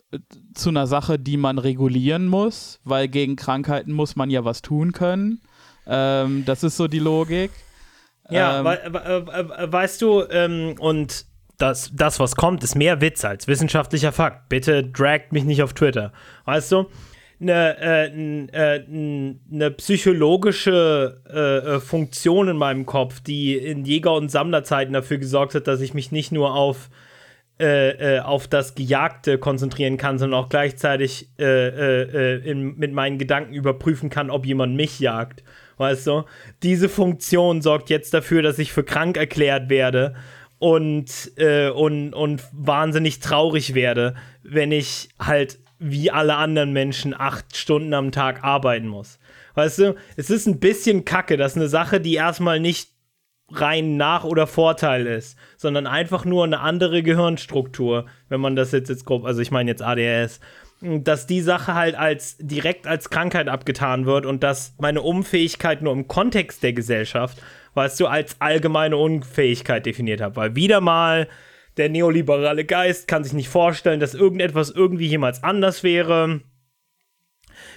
zu einer Sache, die man regulieren muss, weil gegen Krankheiten muss man ja was tun können. Ähm, das ist so die Logik. Ja, ähm, we we weißt du, ähm, und das, das, was kommt, ist mehr Witz als wissenschaftlicher Fakt. Bitte dragt mich nicht auf Twitter. Weißt du, eine, äh, äh, eine psychologische äh, äh, Funktion in meinem Kopf, die in Jäger- und Sammlerzeiten dafür gesorgt hat, dass ich mich nicht nur auf, äh, äh, auf das Gejagte konzentrieren kann, sondern auch gleichzeitig in, mit meinen Gedanken überprüfen kann, ob jemand mich jagt. Weißt du? Diese Funktion sorgt jetzt dafür, dass ich für krank erklärt werde und, und, und wahnsinnig traurig werde, wenn ich halt wie alle anderen Menschen acht Stunden am Tag arbeiten muss. Weißt du, es ist ein bisschen kacke, dass eine Sache, die erstmal nicht rein Nach- oder Vorteil ist, sondern einfach nur eine andere Gehirnstruktur, wenn man das jetzt jetzt grob, also ich meine jetzt ADHS, dass die Sache halt als direkt als Krankheit abgetan wird und dass meine Unfähigkeit nur im Kontext der Gesellschaft, weißt du, als allgemeine Unfähigkeit definiert habe. Weil wieder mal der neoliberale Geist kann sich nicht vorstellen, dass irgendetwas irgendwie jemals anders wäre.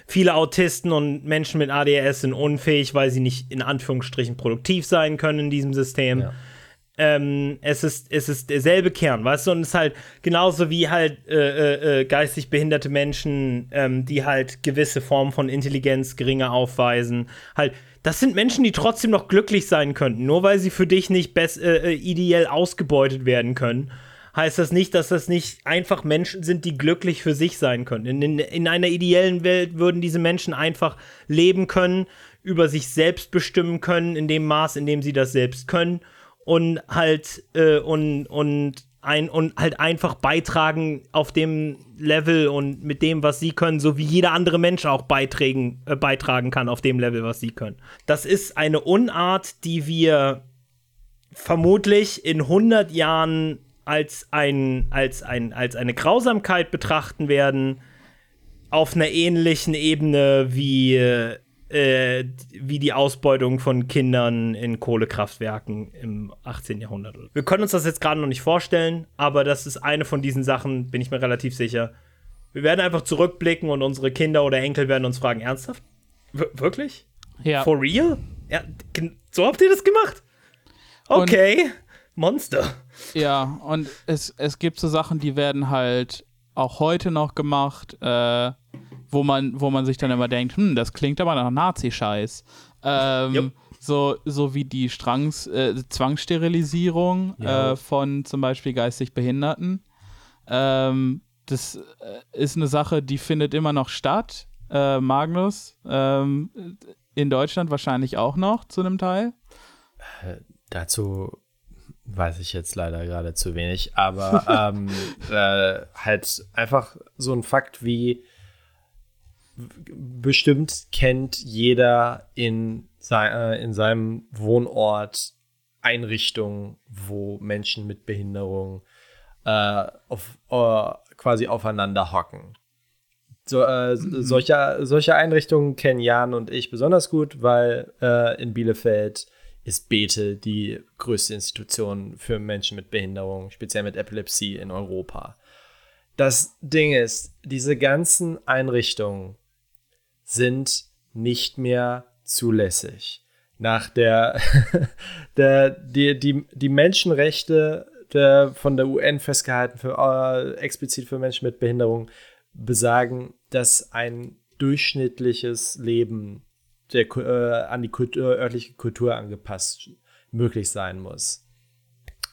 Viele Autisten und Menschen mit ADHS sind unfähig, weil sie nicht in Anführungsstrichen produktiv sein können in diesem System. Ja. Ähm, es, ist, es ist derselbe Kern, weißt du? Und es ist halt genauso wie halt äh, äh, äh geistig behinderte Menschen, ähm, die halt gewisse Formen von Intelligenz geringer aufweisen, halt das sind Menschen, die trotzdem noch glücklich sein könnten. Nur weil sie für dich nicht äh, äh, ideell ausgebeutet werden können, heißt das nicht, dass das nicht einfach Menschen sind, die glücklich für sich sein können. In, in, in einer ideellen Welt würden diese Menschen einfach leben können, über sich selbst bestimmen können, in dem Maß, in dem sie das selbst können und halt äh, und, und ein und halt einfach beitragen auf dem Level und mit dem, was sie können, so wie jeder andere Mensch auch beitragen, äh, beitragen kann auf dem Level, was sie können. Das ist eine Unart, die wir vermutlich in 100 Jahren als, ein, als, ein, als eine Grausamkeit betrachten werden, auf einer ähnlichen Ebene wie äh, wie die Ausbeutung von Kindern in Kohlekraftwerken im 18. Jahrhundert. Wir können uns das jetzt gerade noch nicht vorstellen, aber das ist eine von diesen Sachen, bin ich mir relativ sicher. Wir werden einfach zurückblicken und unsere Kinder oder Enkel werden uns fragen, ernsthaft? W wirklich? Ja. For real? Ja, so habt ihr das gemacht? Okay. Und, Monster. Ja, und es, es gibt so Sachen, die werden halt auch heute noch gemacht. Äh, wo man, wo man sich dann immer denkt, hm, das klingt aber nach Nazi-Scheiß. Ähm, yep. so, so wie die Strangs, äh, Zwangssterilisierung ja. äh, von zum Beispiel geistig Behinderten. Ähm, das äh, ist eine Sache, die findet immer noch statt. Äh, Magnus, ähm, in Deutschland wahrscheinlich auch noch zu einem Teil. Äh, dazu weiß ich jetzt leider gerade zu wenig, aber ähm, äh, halt einfach so ein Fakt wie bestimmt kennt jeder in, sein, äh, in seinem Wohnort Einrichtungen, wo Menschen mit Behinderung äh, auf, äh, quasi aufeinander hocken. So, äh, mhm. solche, solche Einrichtungen kennen Jan und ich besonders gut, weil äh, in Bielefeld ist Bete die größte Institution für Menschen mit Behinderung, speziell mit Epilepsie in Europa. Das Ding ist, diese ganzen Einrichtungen sind nicht mehr zulässig. Nach der, der die, die, die Menschenrechte der, von der UN festgehalten, für, äh, explizit für Menschen mit Behinderung, besagen, dass ein durchschnittliches Leben der, äh, an die Kultur, örtliche Kultur angepasst möglich sein muss.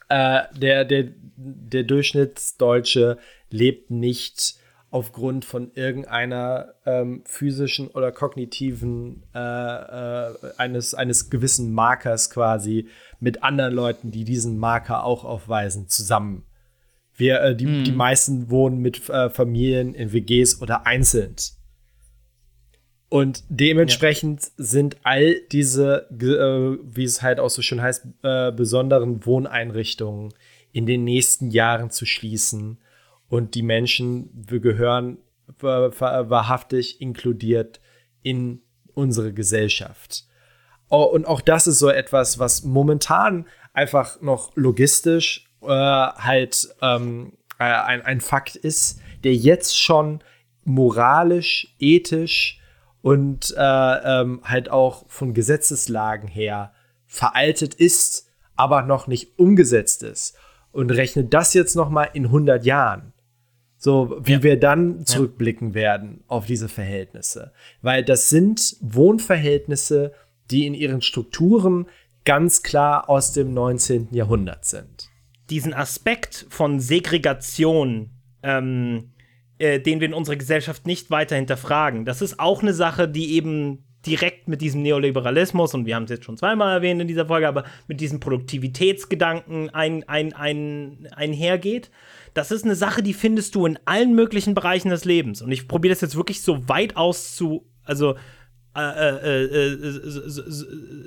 Äh, der, der, der Durchschnittsdeutsche lebt nicht aufgrund von irgendeiner ähm, physischen oder kognitiven äh, äh, eines, eines gewissen Markers quasi mit anderen Leuten, die diesen Marker auch aufweisen, zusammen. Wir, äh, die, mhm. die meisten wohnen mit äh, Familien in WGs oder einzeln. Und dementsprechend ja. sind all diese, äh, wie es halt auch so schön heißt, äh, besonderen Wohneinrichtungen in den nächsten Jahren zu schließen und die Menschen, wir gehören wahrhaftig inkludiert in unsere Gesellschaft. Und auch das ist so etwas, was momentan einfach noch logistisch äh, halt ähm, äh, ein, ein Fakt ist, der jetzt schon moralisch, ethisch und äh, ähm, halt auch von Gesetzeslagen her veraltet ist, aber noch nicht umgesetzt ist. Und rechne das jetzt noch mal in 100 Jahren. So, wie ja. wir dann zurückblicken ja. werden auf diese Verhältnisse. Weil das sind Wohnverhältnisse, die in ihren Strukturen ganz klar aus dem 19. Jahrhundert sind. Diesen Aspekt von Segregation, ähm, äh, den wir in unserer Gesellschaft nicht weiter hinterfragen, das ist auch eine Sache, die eben direkt mit diesem Neoliberalismus, und wir haben es jetzt schon zweimal erwähnt in dieser Folge, aber mit diesem Produktivitätsgedanken ein, ein, ein, einhergeht. Das ist eine Sache, die findest du in allen möglichen Bereichen des Lebens. Und ich probiere das jetzt wirklich so weit aus zu, also äh, äh, äh, so,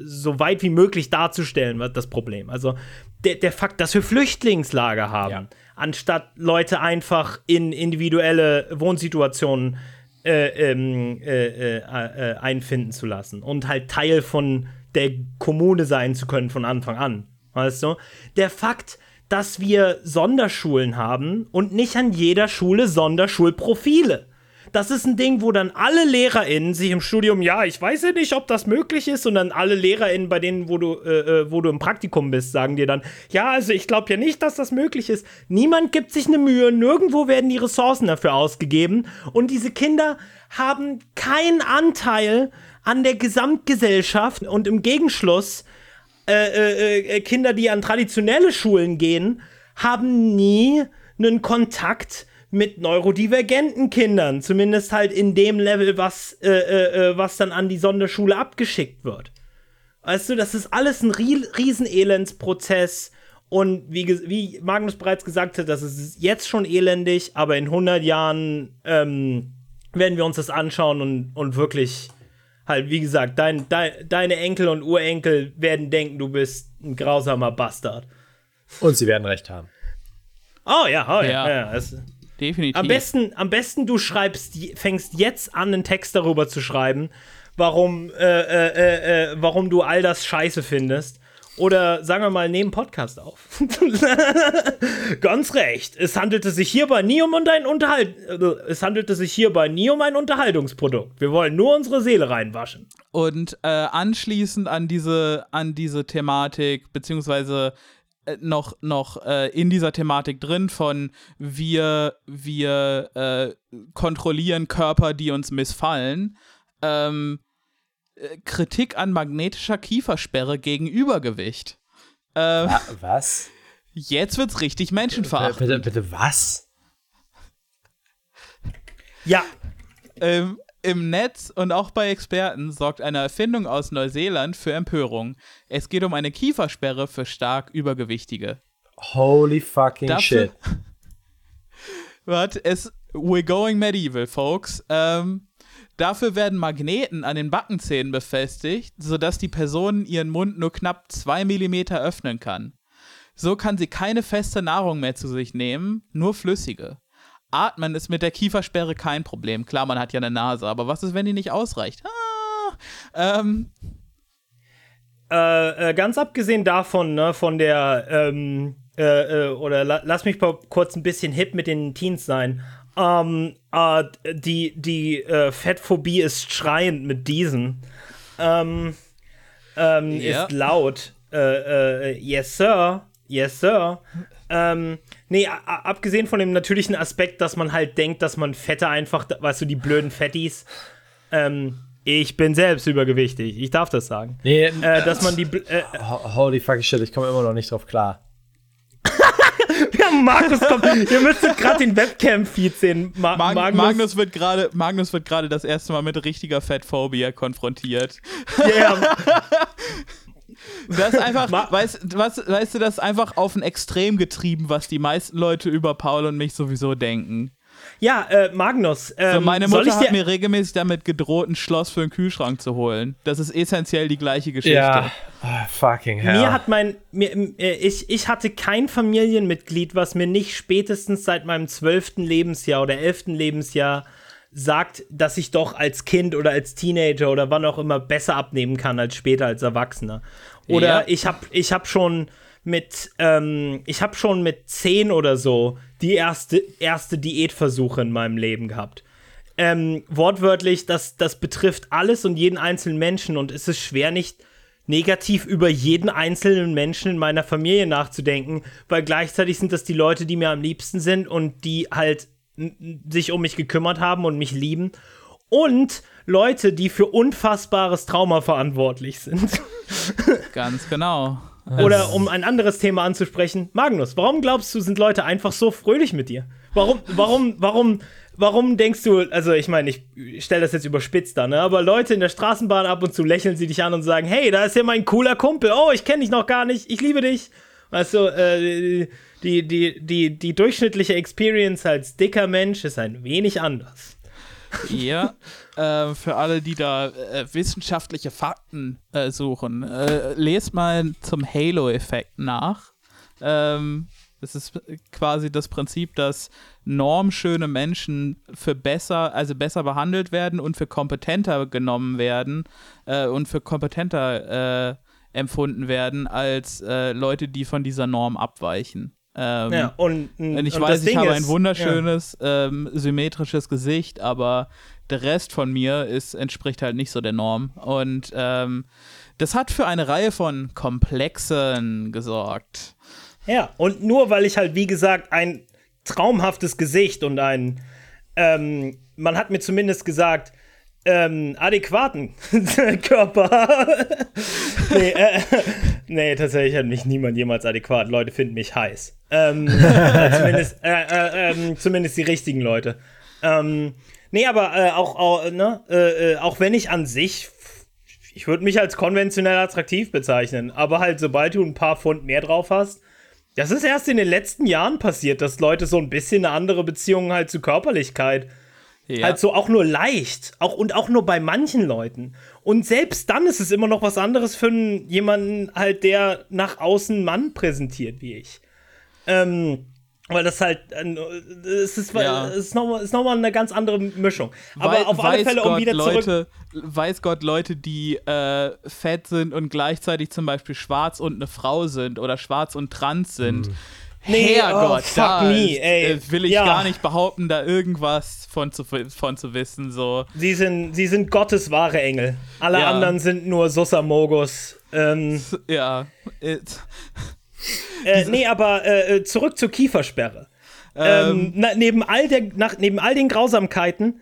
so, weit wie möglich darzustellen, das Problem. Also der, der Fakt, dass wir Flüchtlingslager haben, ja. Anstatt Leute einfach in individuelle Wohnsituationen äh, ähm, äh, äh, einfinden zu lassen und halt Teil von der Kommune sein zu können von Anfang an. Weißt du? Der Fakt, dass wir Sonderschulen haben und nicht an jeder Schule Sonderschulprofile das ist ein Ding, wo dann alle LehrerInnen sich im Studium, ja, ich weiß ja nicht, ob das möglich ist, und dann alle LehrerInnen, bei denen, wo du, äh, äh, wo du im Praktikum bist, sagen dir dann, ja, also ich glaube ja nicht, dass das möglich ist. Niemand gibt sich eine Mühe, nirgendwo werden die Ressourcen dafür ausgegeben. Und diese Kinder haben keinen Anteil an der Gesamtgesellschaft und im Gegenschluss äh, äh, äh, Kinder, die an traditionelle Schulen gehen, haben nie einen Kontakt mit neurodivergenten Kindern, zumindest halt in dem Level, was, äh, äh, äh, was dann an die Sonderschule abgeschickt wird. Weißt du, das ist alles ein Riesenelendsprozess. Und wie, wie Magnus bereits gesagt hat, das ist jetzt schon elendig, aber in 100 Jahren ähm, werden wir uns das anschauen und, und wirklich halt, wie gesagt, dein, dein, deine Enkel und Urenkel werden denken, du bist ein grausamer Bastard. Und sie werden recht haben. Oh ja, oh ja. ja. ja es, definitiv. Am besten, am besten du schreibst, fängst jetzt an, einen Text darüber zu schreiben, warum, äh, äh, äh, äh, warum du all das scheiße findest. Oder sagen wir mal, nehmen Podcast auf. Ganz recht. Es handelte sich hierbei nie um ein Unterhalt. Äh, es handelte sich hierbei nie um ein Unterhaltungsprodukt. Wir wollen nur unsere Seele reinwaschen. Und äh, anschließend an diese, an diese Thematik, beziehungsweise noch, noch äh, in dieser Thematik drin von wir, wir äh, kontrollieren Körper, die uns missfallen. Ähm, äh, Kritik an magnetischer Kiefersperre gegen Übergewicht. Ähm, was? Jetzt wird's richtig menschenverachtend. Bitte, bitte, was? Ja. Ähm, im Netz und auch bei Experten sorgt eine Erfindung aus Neuseeland für Empörung. Es geht um eine Kiefersperre für stark Übergewichtige. Holy fucking Dafür, shit. Warte, es. We're going medieval, folks. Ähm, dafür werden Magneten an den Backenzähnen befestigt, sodass die Person ihren Mund nur knapp zwei Millimeter öffnen kann. So kann sie keine feste Nahrung mehr zu sich nehmen, nur flüssige. Atmen ist mit der Kiefersperre kein Problem. Klar, man hat ja eine Nase, aber was ist, wenn die nicht ausreicht? Ah, ähm. Äh, äh, ganz abgesehen davon, ne, von der, ähm, äh, äh oder la lass mich kurz ein bisschen hip mit den Teens sein. Ähm, äh, die die äh, Fettphobie ist schreiend mit diesen. Ähm, ähm, yeah. Ist laut. yes, sir. Yes, sir. Ähm, nee, abgesehen von dem natürlichen Aspekt, dass man halt denkt, dass man Fette einfach, weißt du, die blöden Fettis, ähm, ich bin selbst übergewichtig, ich darf das sagen. Nee, äh, dass man die. Äh, Holy fucking shit, ich komme immer noch nicht drauf klar. ja, Markus kommt. Ihr müsstet gerade den Webcam-Feed sehen. Ma Mag Magnus, Magnus, wird gerade Magnus wird gerade das erste Mal mit richtiger Fettphobie konfrontiert. Ja. Yeah. Das ist einfach, weißt, was, weißt du, das ist einfach auf ein Extrem getrieben, was die meisten Leute über Paul und mich sowieso denken. Ja, äh, Magnus. Ähm, so, meine Mutter hat mir regelmäßig damit gedroht, ein Schloss für einen Kühlschrank zu holen. Das ist essentiell die gleiche Geschichte. Ja, oh, fucking hell. Mir hat mein, mir, äh, ich, ich hatte kein Familienmitglied, was mir nicht spätestens seit meinem zwölften Lebensjahr oder elften Lebensjahr sagt, dass ich doch als Kind oder als Teenager oder wann auch immer besser abnehmen kann als später als Erwachsener. Oder ja. ich habe ich hab schon mit, ähm, ich habe schon mit zehn oder so die erste, erste Diätversuche in meinem Leben gehabt. Ähm, wortwörtlich, das, das betrifft alles und jeden einzelnen Menschen und es ist schwer, nicht negativ über jeden einzelnen Menschen in meiner Familie nachzudenken, weil gleichzeitig sind das die Leute, die mir am liebsten sind und die halt sich um mich gekümmert haben und mich lieben. Und Leute, die für unfassbares Trauma verantwortlich sind. Ganz genau. Oder um ein anderes Thema anzusprechen, Magnus, warum glaubst du, sind Leute einfach so fröhlich mit dir? Warum, warum, warum, warum denkst du, also ich meine, ich stelle das jetzt überspitzt da, ne? Aber Leute in der Straßenbahn ab und zu lächeln sie dich an und sagen, hey, da ist ja mein cooler Kumpel, oh, ich kenne dich noch gar nicht, ich liebe dich. Weißt du, äh, die, die, die, die durchschnittliche Experience als dicker Mensch ist ein wenig anders. Ja, äh, für alle, die da äh, wissenschaftliche Fakten äh, suchen, äh, lest mal zum Halo-Effekt nach. Ähm, ist quasi das Prinzip, dass normschöne Menschen für besser, also besser behandelt werden und für kompetenter genommen werden äh, und für kompetenter äh, empfunden werden als Leute, die von dieser Norm abweichen. Ähm, ja, und, und ich und weiß, ich habe ein wunderschönes, ja. ähm, symmetrisches Gesicht, aber der Rest von mir ist, entspricht halt nicht so der Norm. Und ähm, das hat für eine Reihe von Komplexen gesorgt. Ja, und nur weil ich halt, wie gesagt, ein traumhaftes Gesicht und ein, ähm, man hat mir zumindest gesagt, ähm, adäquaten Körper. nee, äh, nee, tatsächlich hat mich niemand jemals adäquat. Leute finden mich heiß. Ähm, zumindest, äh, äh, ähm, zumindest die richtigen Leute. Ähm, nee, aber äh, auch, auch, ne, äh, äh, auch wenn ich an sich, ich würde mich als konventionell attraktiv bezeichnen, aber halt, sobald du ein paar Pfund mehr drauf hast, das ist erst in den letzten Jahren passiert, dass Leute so ein bisschen eine andere Beziehung halt zu Körperlichkeit ja. Halt so auch nur leicht. Auch, und auch nur bei manchen Leuten. Und selbst dann ist es immer noch was anderes für jemanden halt, der nach außen Mann präsentiert wie ich. Ähm, weil das halt, äh, es ist, ja. ist nochmal noch eine ganz andere Mischung. Aber Wei auf alle Fälle, um Gott, wieder Leute, zurück. Weiß Gott, Leute, die äh, fett sind und gleichzeitig zum Beispiel schwarz und eine Frau sind oder schwarz und trans sind. Mhm Nee, Herrgott, oh, da me, ey. Äh, will ich ja. gar nicht behaupten, da irgendwas von zu, von zu wissen. So. Sie, sind, sie sind Gottes wahre Engel. Alle ja. anderen sind nur Susamogos. Ähm, ja. Äh, nee, aber äh, zurück zur Kiefersperre. Ähm, ähm, na, neben, all der, nach, neben all den Grausamkeiten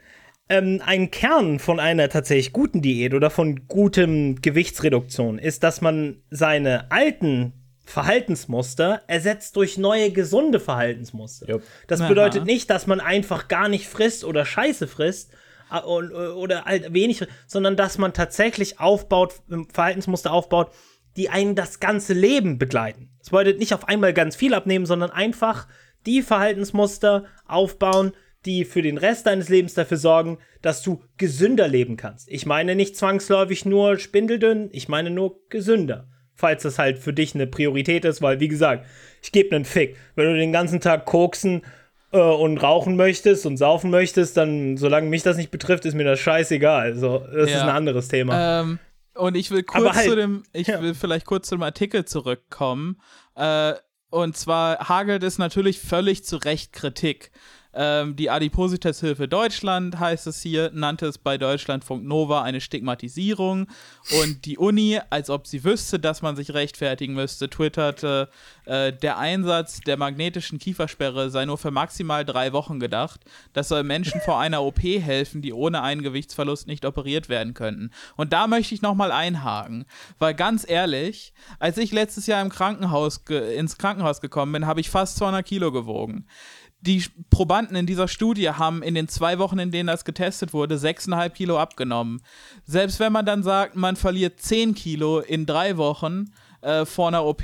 ähm, ein Kern von einer tatsächlich guten Diät oder von gutem Gewichtsreduktion ist, dass man seine alten Verhaltensmuster ersetzt durch neue gesunde Verhaltensmuster. Yep. Das bedeutet Aha. nicht, dass man einfach gar nicht frisst oder Scheiße frisst oder halt wenig, sondern dass man tatsächlich aufbaut, Verhaltensmuster aufbaut, die einen das ganze Leben begleiten. Das bedeutet nicht auf einmal ganz viel abnehmen, sondern einfach die Verhaltensmuster aufbauen, die für den Rest deines Lebens dafür sorgen, dass du gesünder leben kannst. Ich meine nicht zwangsläufig nur spindeldünn, ich meine nur gesünder falls das halt für dich eine Priorität ist, weil wie gesagt, ich gebe einen Fick. Wenn du den ganzen Tag koksen äh, und rauchen möchtest und saufen möchtest, dann, solange mich das nicht betrifft, ist mir das scheißegal. Also, das ja. ist ein anderes Thema. Ähm, und ich will kurz halt, zu dem, ich ja. will vielleicht kurz zum Artikel zurückkommen. Äh, und zwar hagelt es natürlich völlig zu Recht Kritik ähm, die Adipositashilfe Deutschland, heißt es hier, nannte es bei Deutschlandfunk Nova eine Stigmatisierung. Und die Uni, als ob sie wüsste, dass man sich rechtfertigen müsste, twitterte, äh, der Einsatz der magnetischen Kiefersperre sei nur für maximal drei Wochen gedacht. Das soll Menschen vor einer OP helfen, die ohne einen Gewichtsverlust nicht operiert werden könnten. Und da möchte ich nochmal einhaken, weil ganz ehrlich, als ich letztes Jahr im Krankenhaus ins Krankenhaus gekommen bin, habe ich fast 200 Kilo gewogen die Probanden in dieser Studie haben in den zwei Wochen, in denen das getestet wurde, 6,5 Kilo abgenommen. Selbst wenn man dann sagt, man verliert 10 Kilo in drei Wochen, äh, vor einer OP,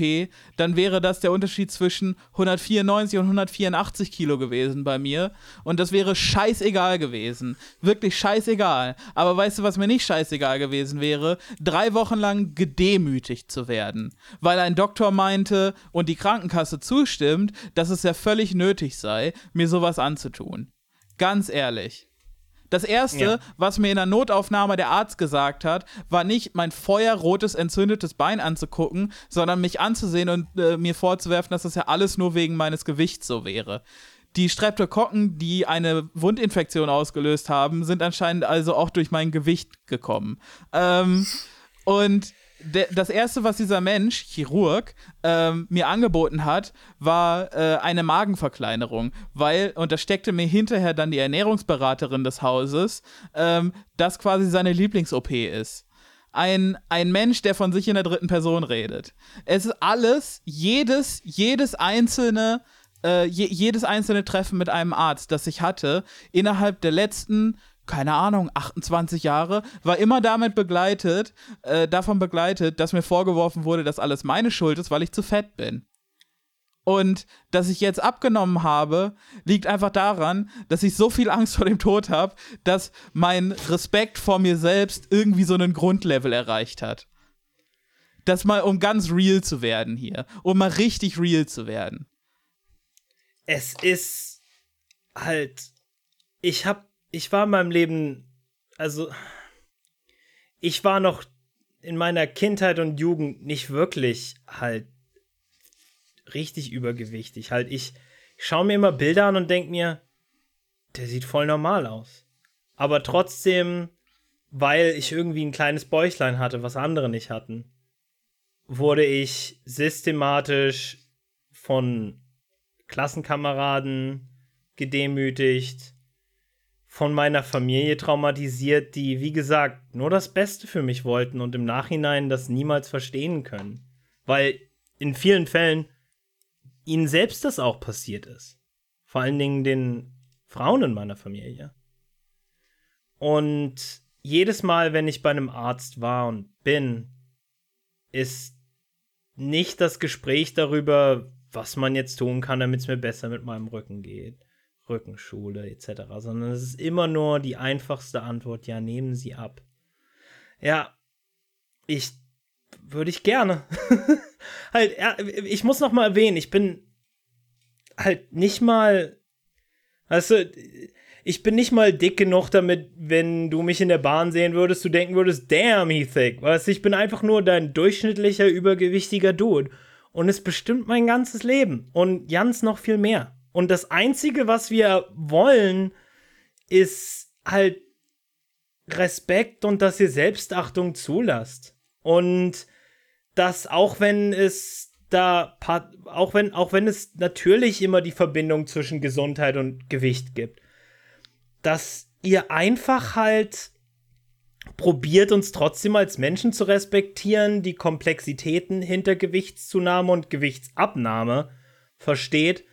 dann wäre das der Unterschied zwischen 194 und 184 Kilo gewesen bei mir. Und das wäre scheißegal gewesen. Wirklich scheißegal. Aber weißt du, was mir nicht scheißegal gewesen wäre? Drei Wochen lang gedemütigt zu werden. Weil ein Doktor meinte und die Krankenkasse zustimmt, dass es ja völlig nötig sei, mir sowas anzutun. Ganz ehrlich. Das erste, ja. was mir in der Notaufnahme der Arzt gesagt hat, war nicht mein feuerrotes, entzündetes Bein anzugucken, sondern mich anzusehen und äh, mir vorzuwerfen, dass das ja alles nur wegen meines Gewichts so wäre. Die Streptokokken, die eine Wundinfektion ausgelöst haben, sind anscheinend also auch durch mein Gewicht gekommen. Ähm, und das erste, was dieser Mensch, Chirurg, ähm, mir angeboten hat, war äh, eine Magenverkleinerung, weil, und da steckte mir hinterher dann die Ernährungsberaterin des Hauses, ähm, das quasi seine Lieblings-OP ist. Ein, ein Mensch, der von sich in der dritten Person redet. Es ist alles, jedes, jedes einzelne, äh, je, jedes einzelne Treffen mit einem Arzt, das ich hatte, innerhalb der letzten keine Ahnung, 28 Jahre, war immer damit begleitet, äh, davon begleitet, dass mir vorgeworfen wurde, dass alles meine Schuld ist, weil ich zu fett bin. Und dass ich jetzt abgenommen habe, liegt einfach daran, dass ich so viel Angst vor dem Tod habe, dass mein Respekt vor mir selbst irgendwie so einen Grundlevel erreicht hat. Das mal, um ganz real zu werden hier. Um mal richtig real zu werden. Es ist halt. Ich habe ich war in meinem Leben, also ich war noch in meiner Kindheit und Jugend nicht wirklich halt richtig übergewichtig. Halt, ich schaue mir immer Bilder an und denke mir, der sieht voll normal aus. Aber trotzdem, weil ich irgendwie ein kleines Bäuchlein hatte, was andere nicht hatten, wurde ich systematisch von Klassenkameraden gedemütigt, von meiner Familie traumatisiert, die, wie gesagt, nur das Beste für mich wollten und im Nachhinein das niemals verstehen können. Weil in vielen Fällen ihnen selbst das auch passiert ist. Vor allen Dingen den Frauen in meiner Familie. Und jedes Mal, wenn ich bei einem Arzt war und bin, ist nicht das Gespräch darüber, was man jetzt tun kann, damit es mir besser mit meinem Rücken geht Rückenschule etc., sondern es ist immer nur die einfachste Antwort, ja, nehmen Sie ab. Ja, ich würde ich gerne. halt, ja, ich muss noch mal erwähnen, ich bin halt nicht mal, weißt du, ich bin nicht mal dick genug damit, wenn du mich in der Bahn sehen würdest, du denken würdest, damn, he thick. Weißt du, ich bin einfach nur dein durchschnittlicher, übergewichtiger Dude. Und es bestimmt mein ganzes Leben. Und Jans noch viel mehr. Und das Einzige, was wir wollen, ist halt Respekt und dass ihr Selbstachtung zulasst. Und dass auch wenn es da, auch wenn, auch wenn es natürlich immer die Verbindung zwischen Gesundheit und Gewicht gibt, dass ihr einfach halt probiert uns trotzdem als Menschen zu respektieren, die Komplexitäten hinter Gewichtszunahme und Gewichtsabnahme versteht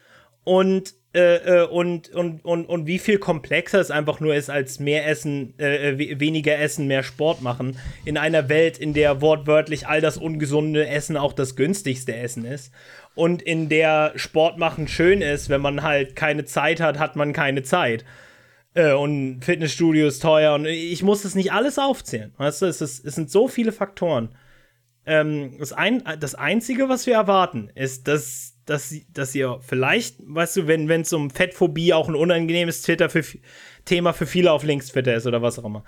und äh, äh, und, und, und, und wie viel komplexer es einfach nur ist, als mehr Essen, äh, äh weniger Essen, mehr Sport machen. In einer Welt, in der wortwörtlich all das ungesunde Essen auch das günstigste Essen ist. Und in der Sport machen schön ist, wenn man halt keine Zeit hat, hat man keine Zeit. Äh, und Fitnessstudio ist teuer und ich muss das nicht alles aufzählen. Weißt du, es, ist, es sind so viele Faktoren. Ähm, das, ein, das Einzige, was wir erwarten, ist, dass dass, dass ihr vielleicht, weißt du, wenn es um Fettphobie auch ein unangenehmes Twitter für, Thema für viele auf Links-Twitter ist oder was auch immer.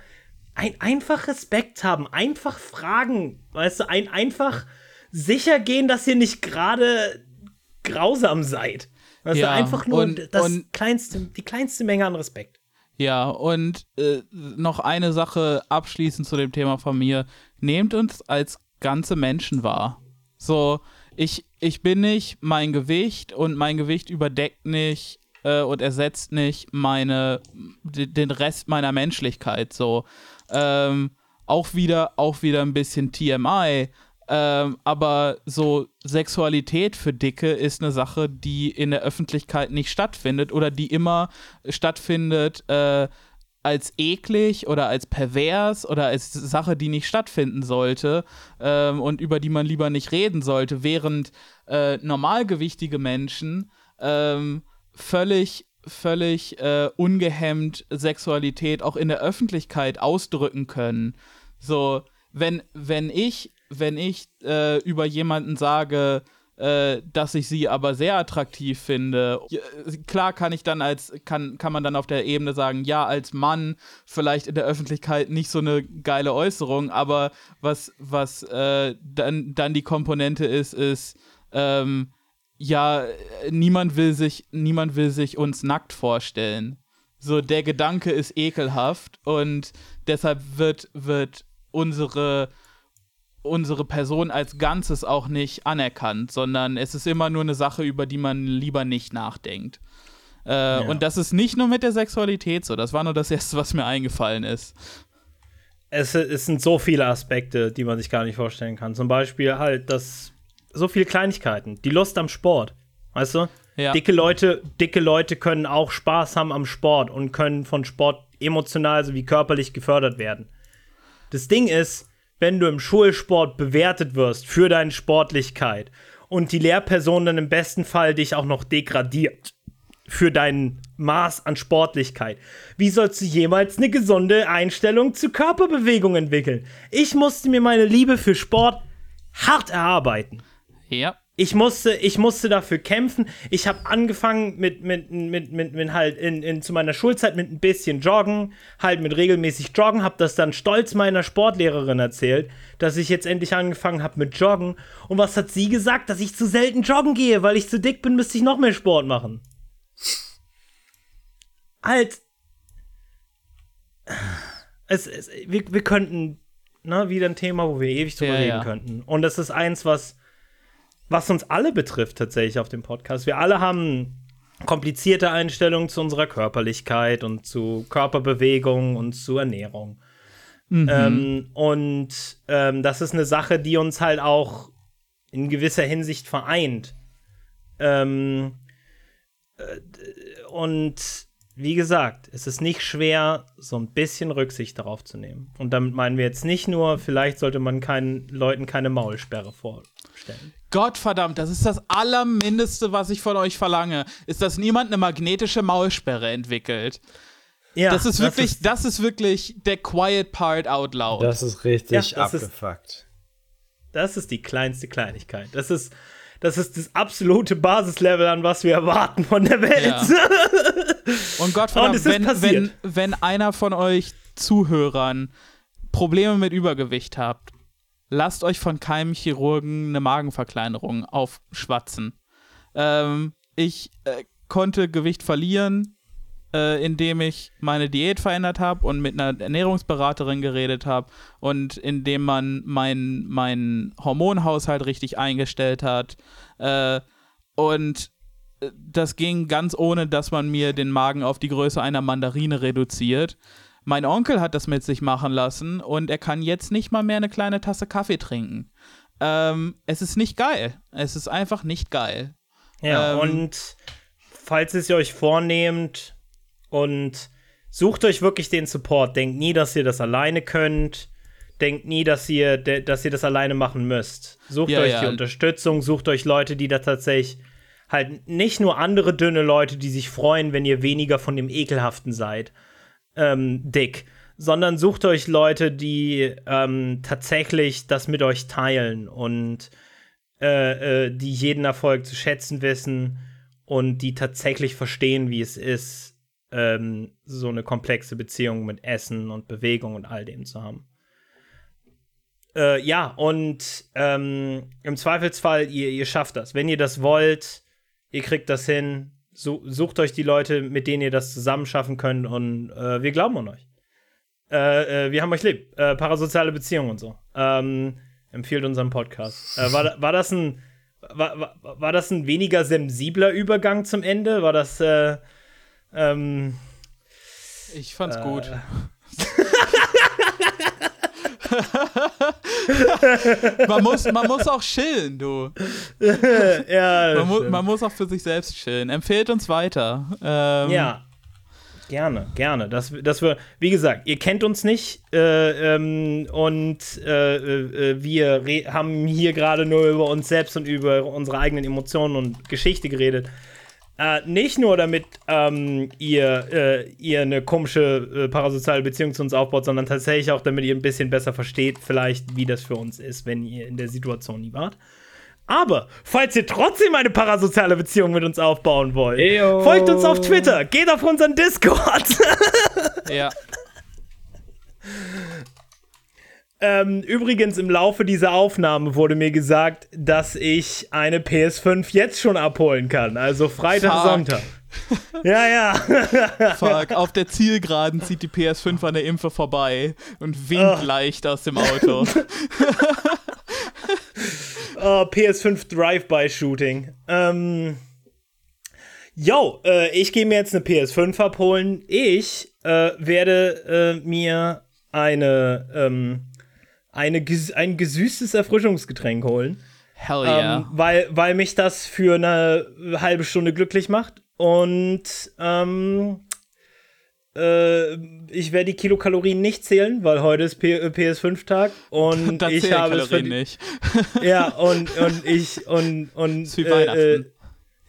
Ein, einfach Respekt haben, einfach fragen, weißt du, ein, einfach sicher gehen, dass ihr nicht gerade grausam seid. Weißt ja, du, einfach nur und, das und, kleinste, die kleinste Menge an Respekt. Ja, und äh, noch eine Sache abschließend zu dem Thema von mir. Nehmt uns als ganze Menschen wahr. So, ich, ich bin nicht mein Gewicht und mein Gewicht überdeckt nicht äh, und ersetzt nicht meine, den Rest meiner Menschlichkeit. So. Ähm, auch wieder, auch wieder ein bisschen TMI. Ähm, aber so Sexualität für Dicke ist eine Sache, die in der Öffentlichkeit nicht stattfindet oder die immer stattfindet, äh, als eklig oder als pervers oder als Sache, die nicht stattfinden sollte ähm, und über die man lieber nicht reden sollte, während äh, normalgewichtige Menschen ähm, völlig völlig äh, ungehemmt Sexualität auch in der Öffentlichkeit ausdrücken können. So, wenn, wenn ich, wenn ich äh, über jemanden sage, äh, dass ich sie aber sehr attraktiv finde. Klar kann ich dann als, kann, kann man dann auf der Ebene sagen, ja, als Mann vielleicht in der Öffentlichkeit nicht so eine geile Äußerung, aber was, was äh, dann, dann die Komponente ist, ist, ähm, ja, niemand will sich, niemand will sich uns nackt vorstellen. So, der Gedanke ist ekelhaft und deshalb wird, wird unsere unsere Person als Ganzes auch nicht anerkannt, sondern es ist immer nur eine Sache, über die man lieber nicht nachdenkt. Äh, ja. Und das ist nicht nur mit der Sexualität so, das war nur das Erste, was mir eingefallen ist. Es, es sind so viele Aspekte, die man sich gar nicht vorstellen kann. Zum Beispiel halt, dass so viele Kleinigkeiten, die Lust am Sport, weißt du? Ja. Dicke Leute, dicke Leute können auch Spaß haben am Sport und können von Sport emotional sowie körperlich gefördert werden. Das Ding ist, wenn du im Schulsport bewertet wirst für deine Sportlichkeit und die Lehrperson dann im besten Fall dich auch noch degradiert für dein Maß an Sportlichkeit. Wie sollst du jemals eine gesunde Einstellung zu Körperbewegung entwickeln? Ich musste mir meine Liebe für Sport hart erarbeiten. Ja ich musste, ich musste dafür kämpfen. Ich habe angefangen mit, mit, mit, mit, mit halt in, in, zu meiner Schulzeit mit ein bisschen Joggen, halt mit regelmäßig Joggen, habe das dann stolz meiner Sportlehrerin erzählt, dass ich jetzt endlich angefangen habe mit Joggen. Und was hat sie gesagt? Dass ich zu selten joggen gehe, weil ich zu dick bin, müsste ich noch mehr Sport machen. Halt. Es, es, wir, wir könnten, ne, wieder ein Thema, wo wir ewig drüber ja, reden ja. könnten. Und das ist eins, was was uns alle betrifft tatsächlich auf dem Podcast. Wir alle haben komplizierte Einstellungen zu unserer Körperlichkeit und zu Körperbewegung und zu Ernährung. Mhm. Ähm, und ähm, das ist eine Sache, die uns halt auch in gewisser Hinsicht vereint. Ähm, äh, und wie gesagt, es ist nicht schwer, so ein bisschen Rücksicht darauf zu nehmen. Und damit meinen wir jetzt nicht nur, vielleicht sollte man keinen Leuten keine Maulsperre vorstellen. Gottverdammt, das ist das Allermindeste, was ich von euch verlange, ist, dass niemand eine magnetische Maulsperre entwickelt. Ja, das ist wirklich, das ist, das ist wirklich der quiet part out loud. Das ist richtig ja, das abgefuckt. Ist, das ist die kleinste Kleinigkeit. Das ist, das ist das absolute Basislevel, an was wir erwarten von der Welt. Ja. Und Gottverdammt, wenn, wenn, wenn einer von euch Zuhörern Probleme mit Übergewicht habt lasst euch von keinem Chirurgen eine Magenverkleinerung aufschwatzen. Ähm, ich äh, konnte Gewicht verlieren, äh, indem ich meine Diät verändert habe und mit einer Ernährungsberaterin geredet habe und indem man meinen mein Hormonhaushalt richtig eingestellt hat. Äh, und äh, das ging ganz ohne, dass man mir den Magen auf die Größe einer Mandarine reduziert. Mein Onkel hat das mit sich machen lassen und er kann jetzt nicht mal mehr eine kleine Tasse Kaffee trinken. Ähm, es ist nicht geil. Es ist einfach nicht geil. Ja, ähm, und falls ihr es euch vornehmt und sucht euch wirklich den Support, denkt nie, dass ihr das alleine könnt. Denkt nie, dass ihr, dass ihr das alleine machen müsst. Sucht ja, euch ja. die Unterstützung, sucht euch Leute, die da tatsächlich halt nicht nur andere dünne Leute, die sich freuen, wenn ihr weniger von dem Ekelhaften seid, ähm, dick, sondern sucht euch Leute, die ähm, tatsächlich das mit euch teilen und äh, äh, die jeden Erfolg zu schätzen wissen und die tatsächlich verstehen, wie es ist, ähm, so eine komplexe Beziehung mit Essen und Bewegung und all dem zu haben. Äh, ja, und ähm, im Zweifelsfall, ihr, ihr schafft das. Wenn ihr das wollt, ihr kriegt das hin, sucht euch die Leute, mit denen ihr das zusammen schaffen könnt und äh, wir glauben an euch. Äh, äh, wir haben euch lieb. Äh, parasoziale Beziehungen und so. Ähm, empfiehlt unseren Podcast. Äh, war, war das ein war, war, war, das ein weniger sensibler Übergang zum Ende? War das äh, ähm, Ich fand's gut. man, muss, man muss auch chillen, du. ja, man, mu man, muss auch für sich selbst chillen. Empfehlt uns weiter. Ähm, ja. Gerne, gerne. Das, das wir, wie gesagt, ihr kennt uns nicht äh, ähm, und äh, äh, wir haben hier gerade nur über uns selbst und über unsere eigenen Emotionen und Geschichte geredet. Äh, nicht nur damit ähm, ihr, äh, ihr eine komische äh, parasoziale Beziehung zu uns aufbaut, sondern tatsächlich auch, damit ihr ein bisschen besser versteht, vielleicht, wie das für uns ist, wenn ihr in der Situation nie wart. Aber falls ihr trotzdem eine parasoziale Beziehung mit uns aufbauen wollt, Eyo. folgt uns auf Twitter, geht auf unseren Discord. ja. Ähm, übrigens, im Laufe dieser Aufnahme wurde mir gesagt, dass ich eine PS5 jetzt schon abholen kann. Also Freitag, Fuck. Sonntag. ja, ja. Fuck, auf der Zielgeraden zieht die PS5 an der Impfe vorbei und winkt oh. leicht aus dem Auto. oh, PS5 Drive-By-Shooting. Ähm. Yo, äh, ich gehe mir jetzt eine PS5 abholen. Ich äh, werde äh, mir eine ähm, eine, ein gesüßtes Erfrischungsgetränk holen. Hell yeah. Ähm, weil, weil mich das für eine halbe Stunde glücklich macht. Und ähm, äh, ich werde die Kilokalorien nicht zählen, weil heute ist PS5-Tag und da ich habe es nicht. ja, und, und ich und, und äh. Äh,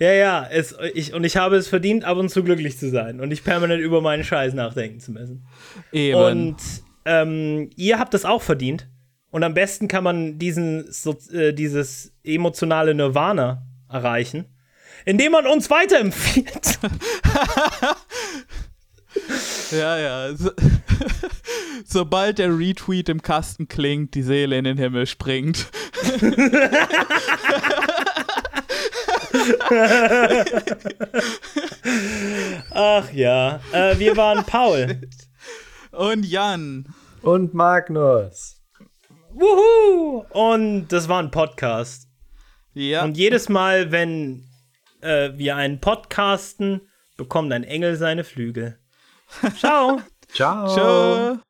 ja, ja, es, ich, und ich habe es verdient, ab und zu glücklich zu sein und nicht permanent über meinen Scheiß nachdenken zu müssen. Eben. Und ähm, ihr habt es auch verdient. Und am besten kann man diesen, so, äh, dieses emotionale Nirvana erreichen, indem man uns weiterempfiehlt. ja, ja. So, sobald der Retweet im Kasten klingt, die Seele in den Himmel springt. Ach ja. Äh, wir waren Paul. Und Jan. Und Magnus. Wuhu! Und das war ein Podcast. Ja. Und jedes Mal, wenn äh, wir einen podcasten, bekommt ein Engel seine Flügel. Ciao. Ciao. Ciao.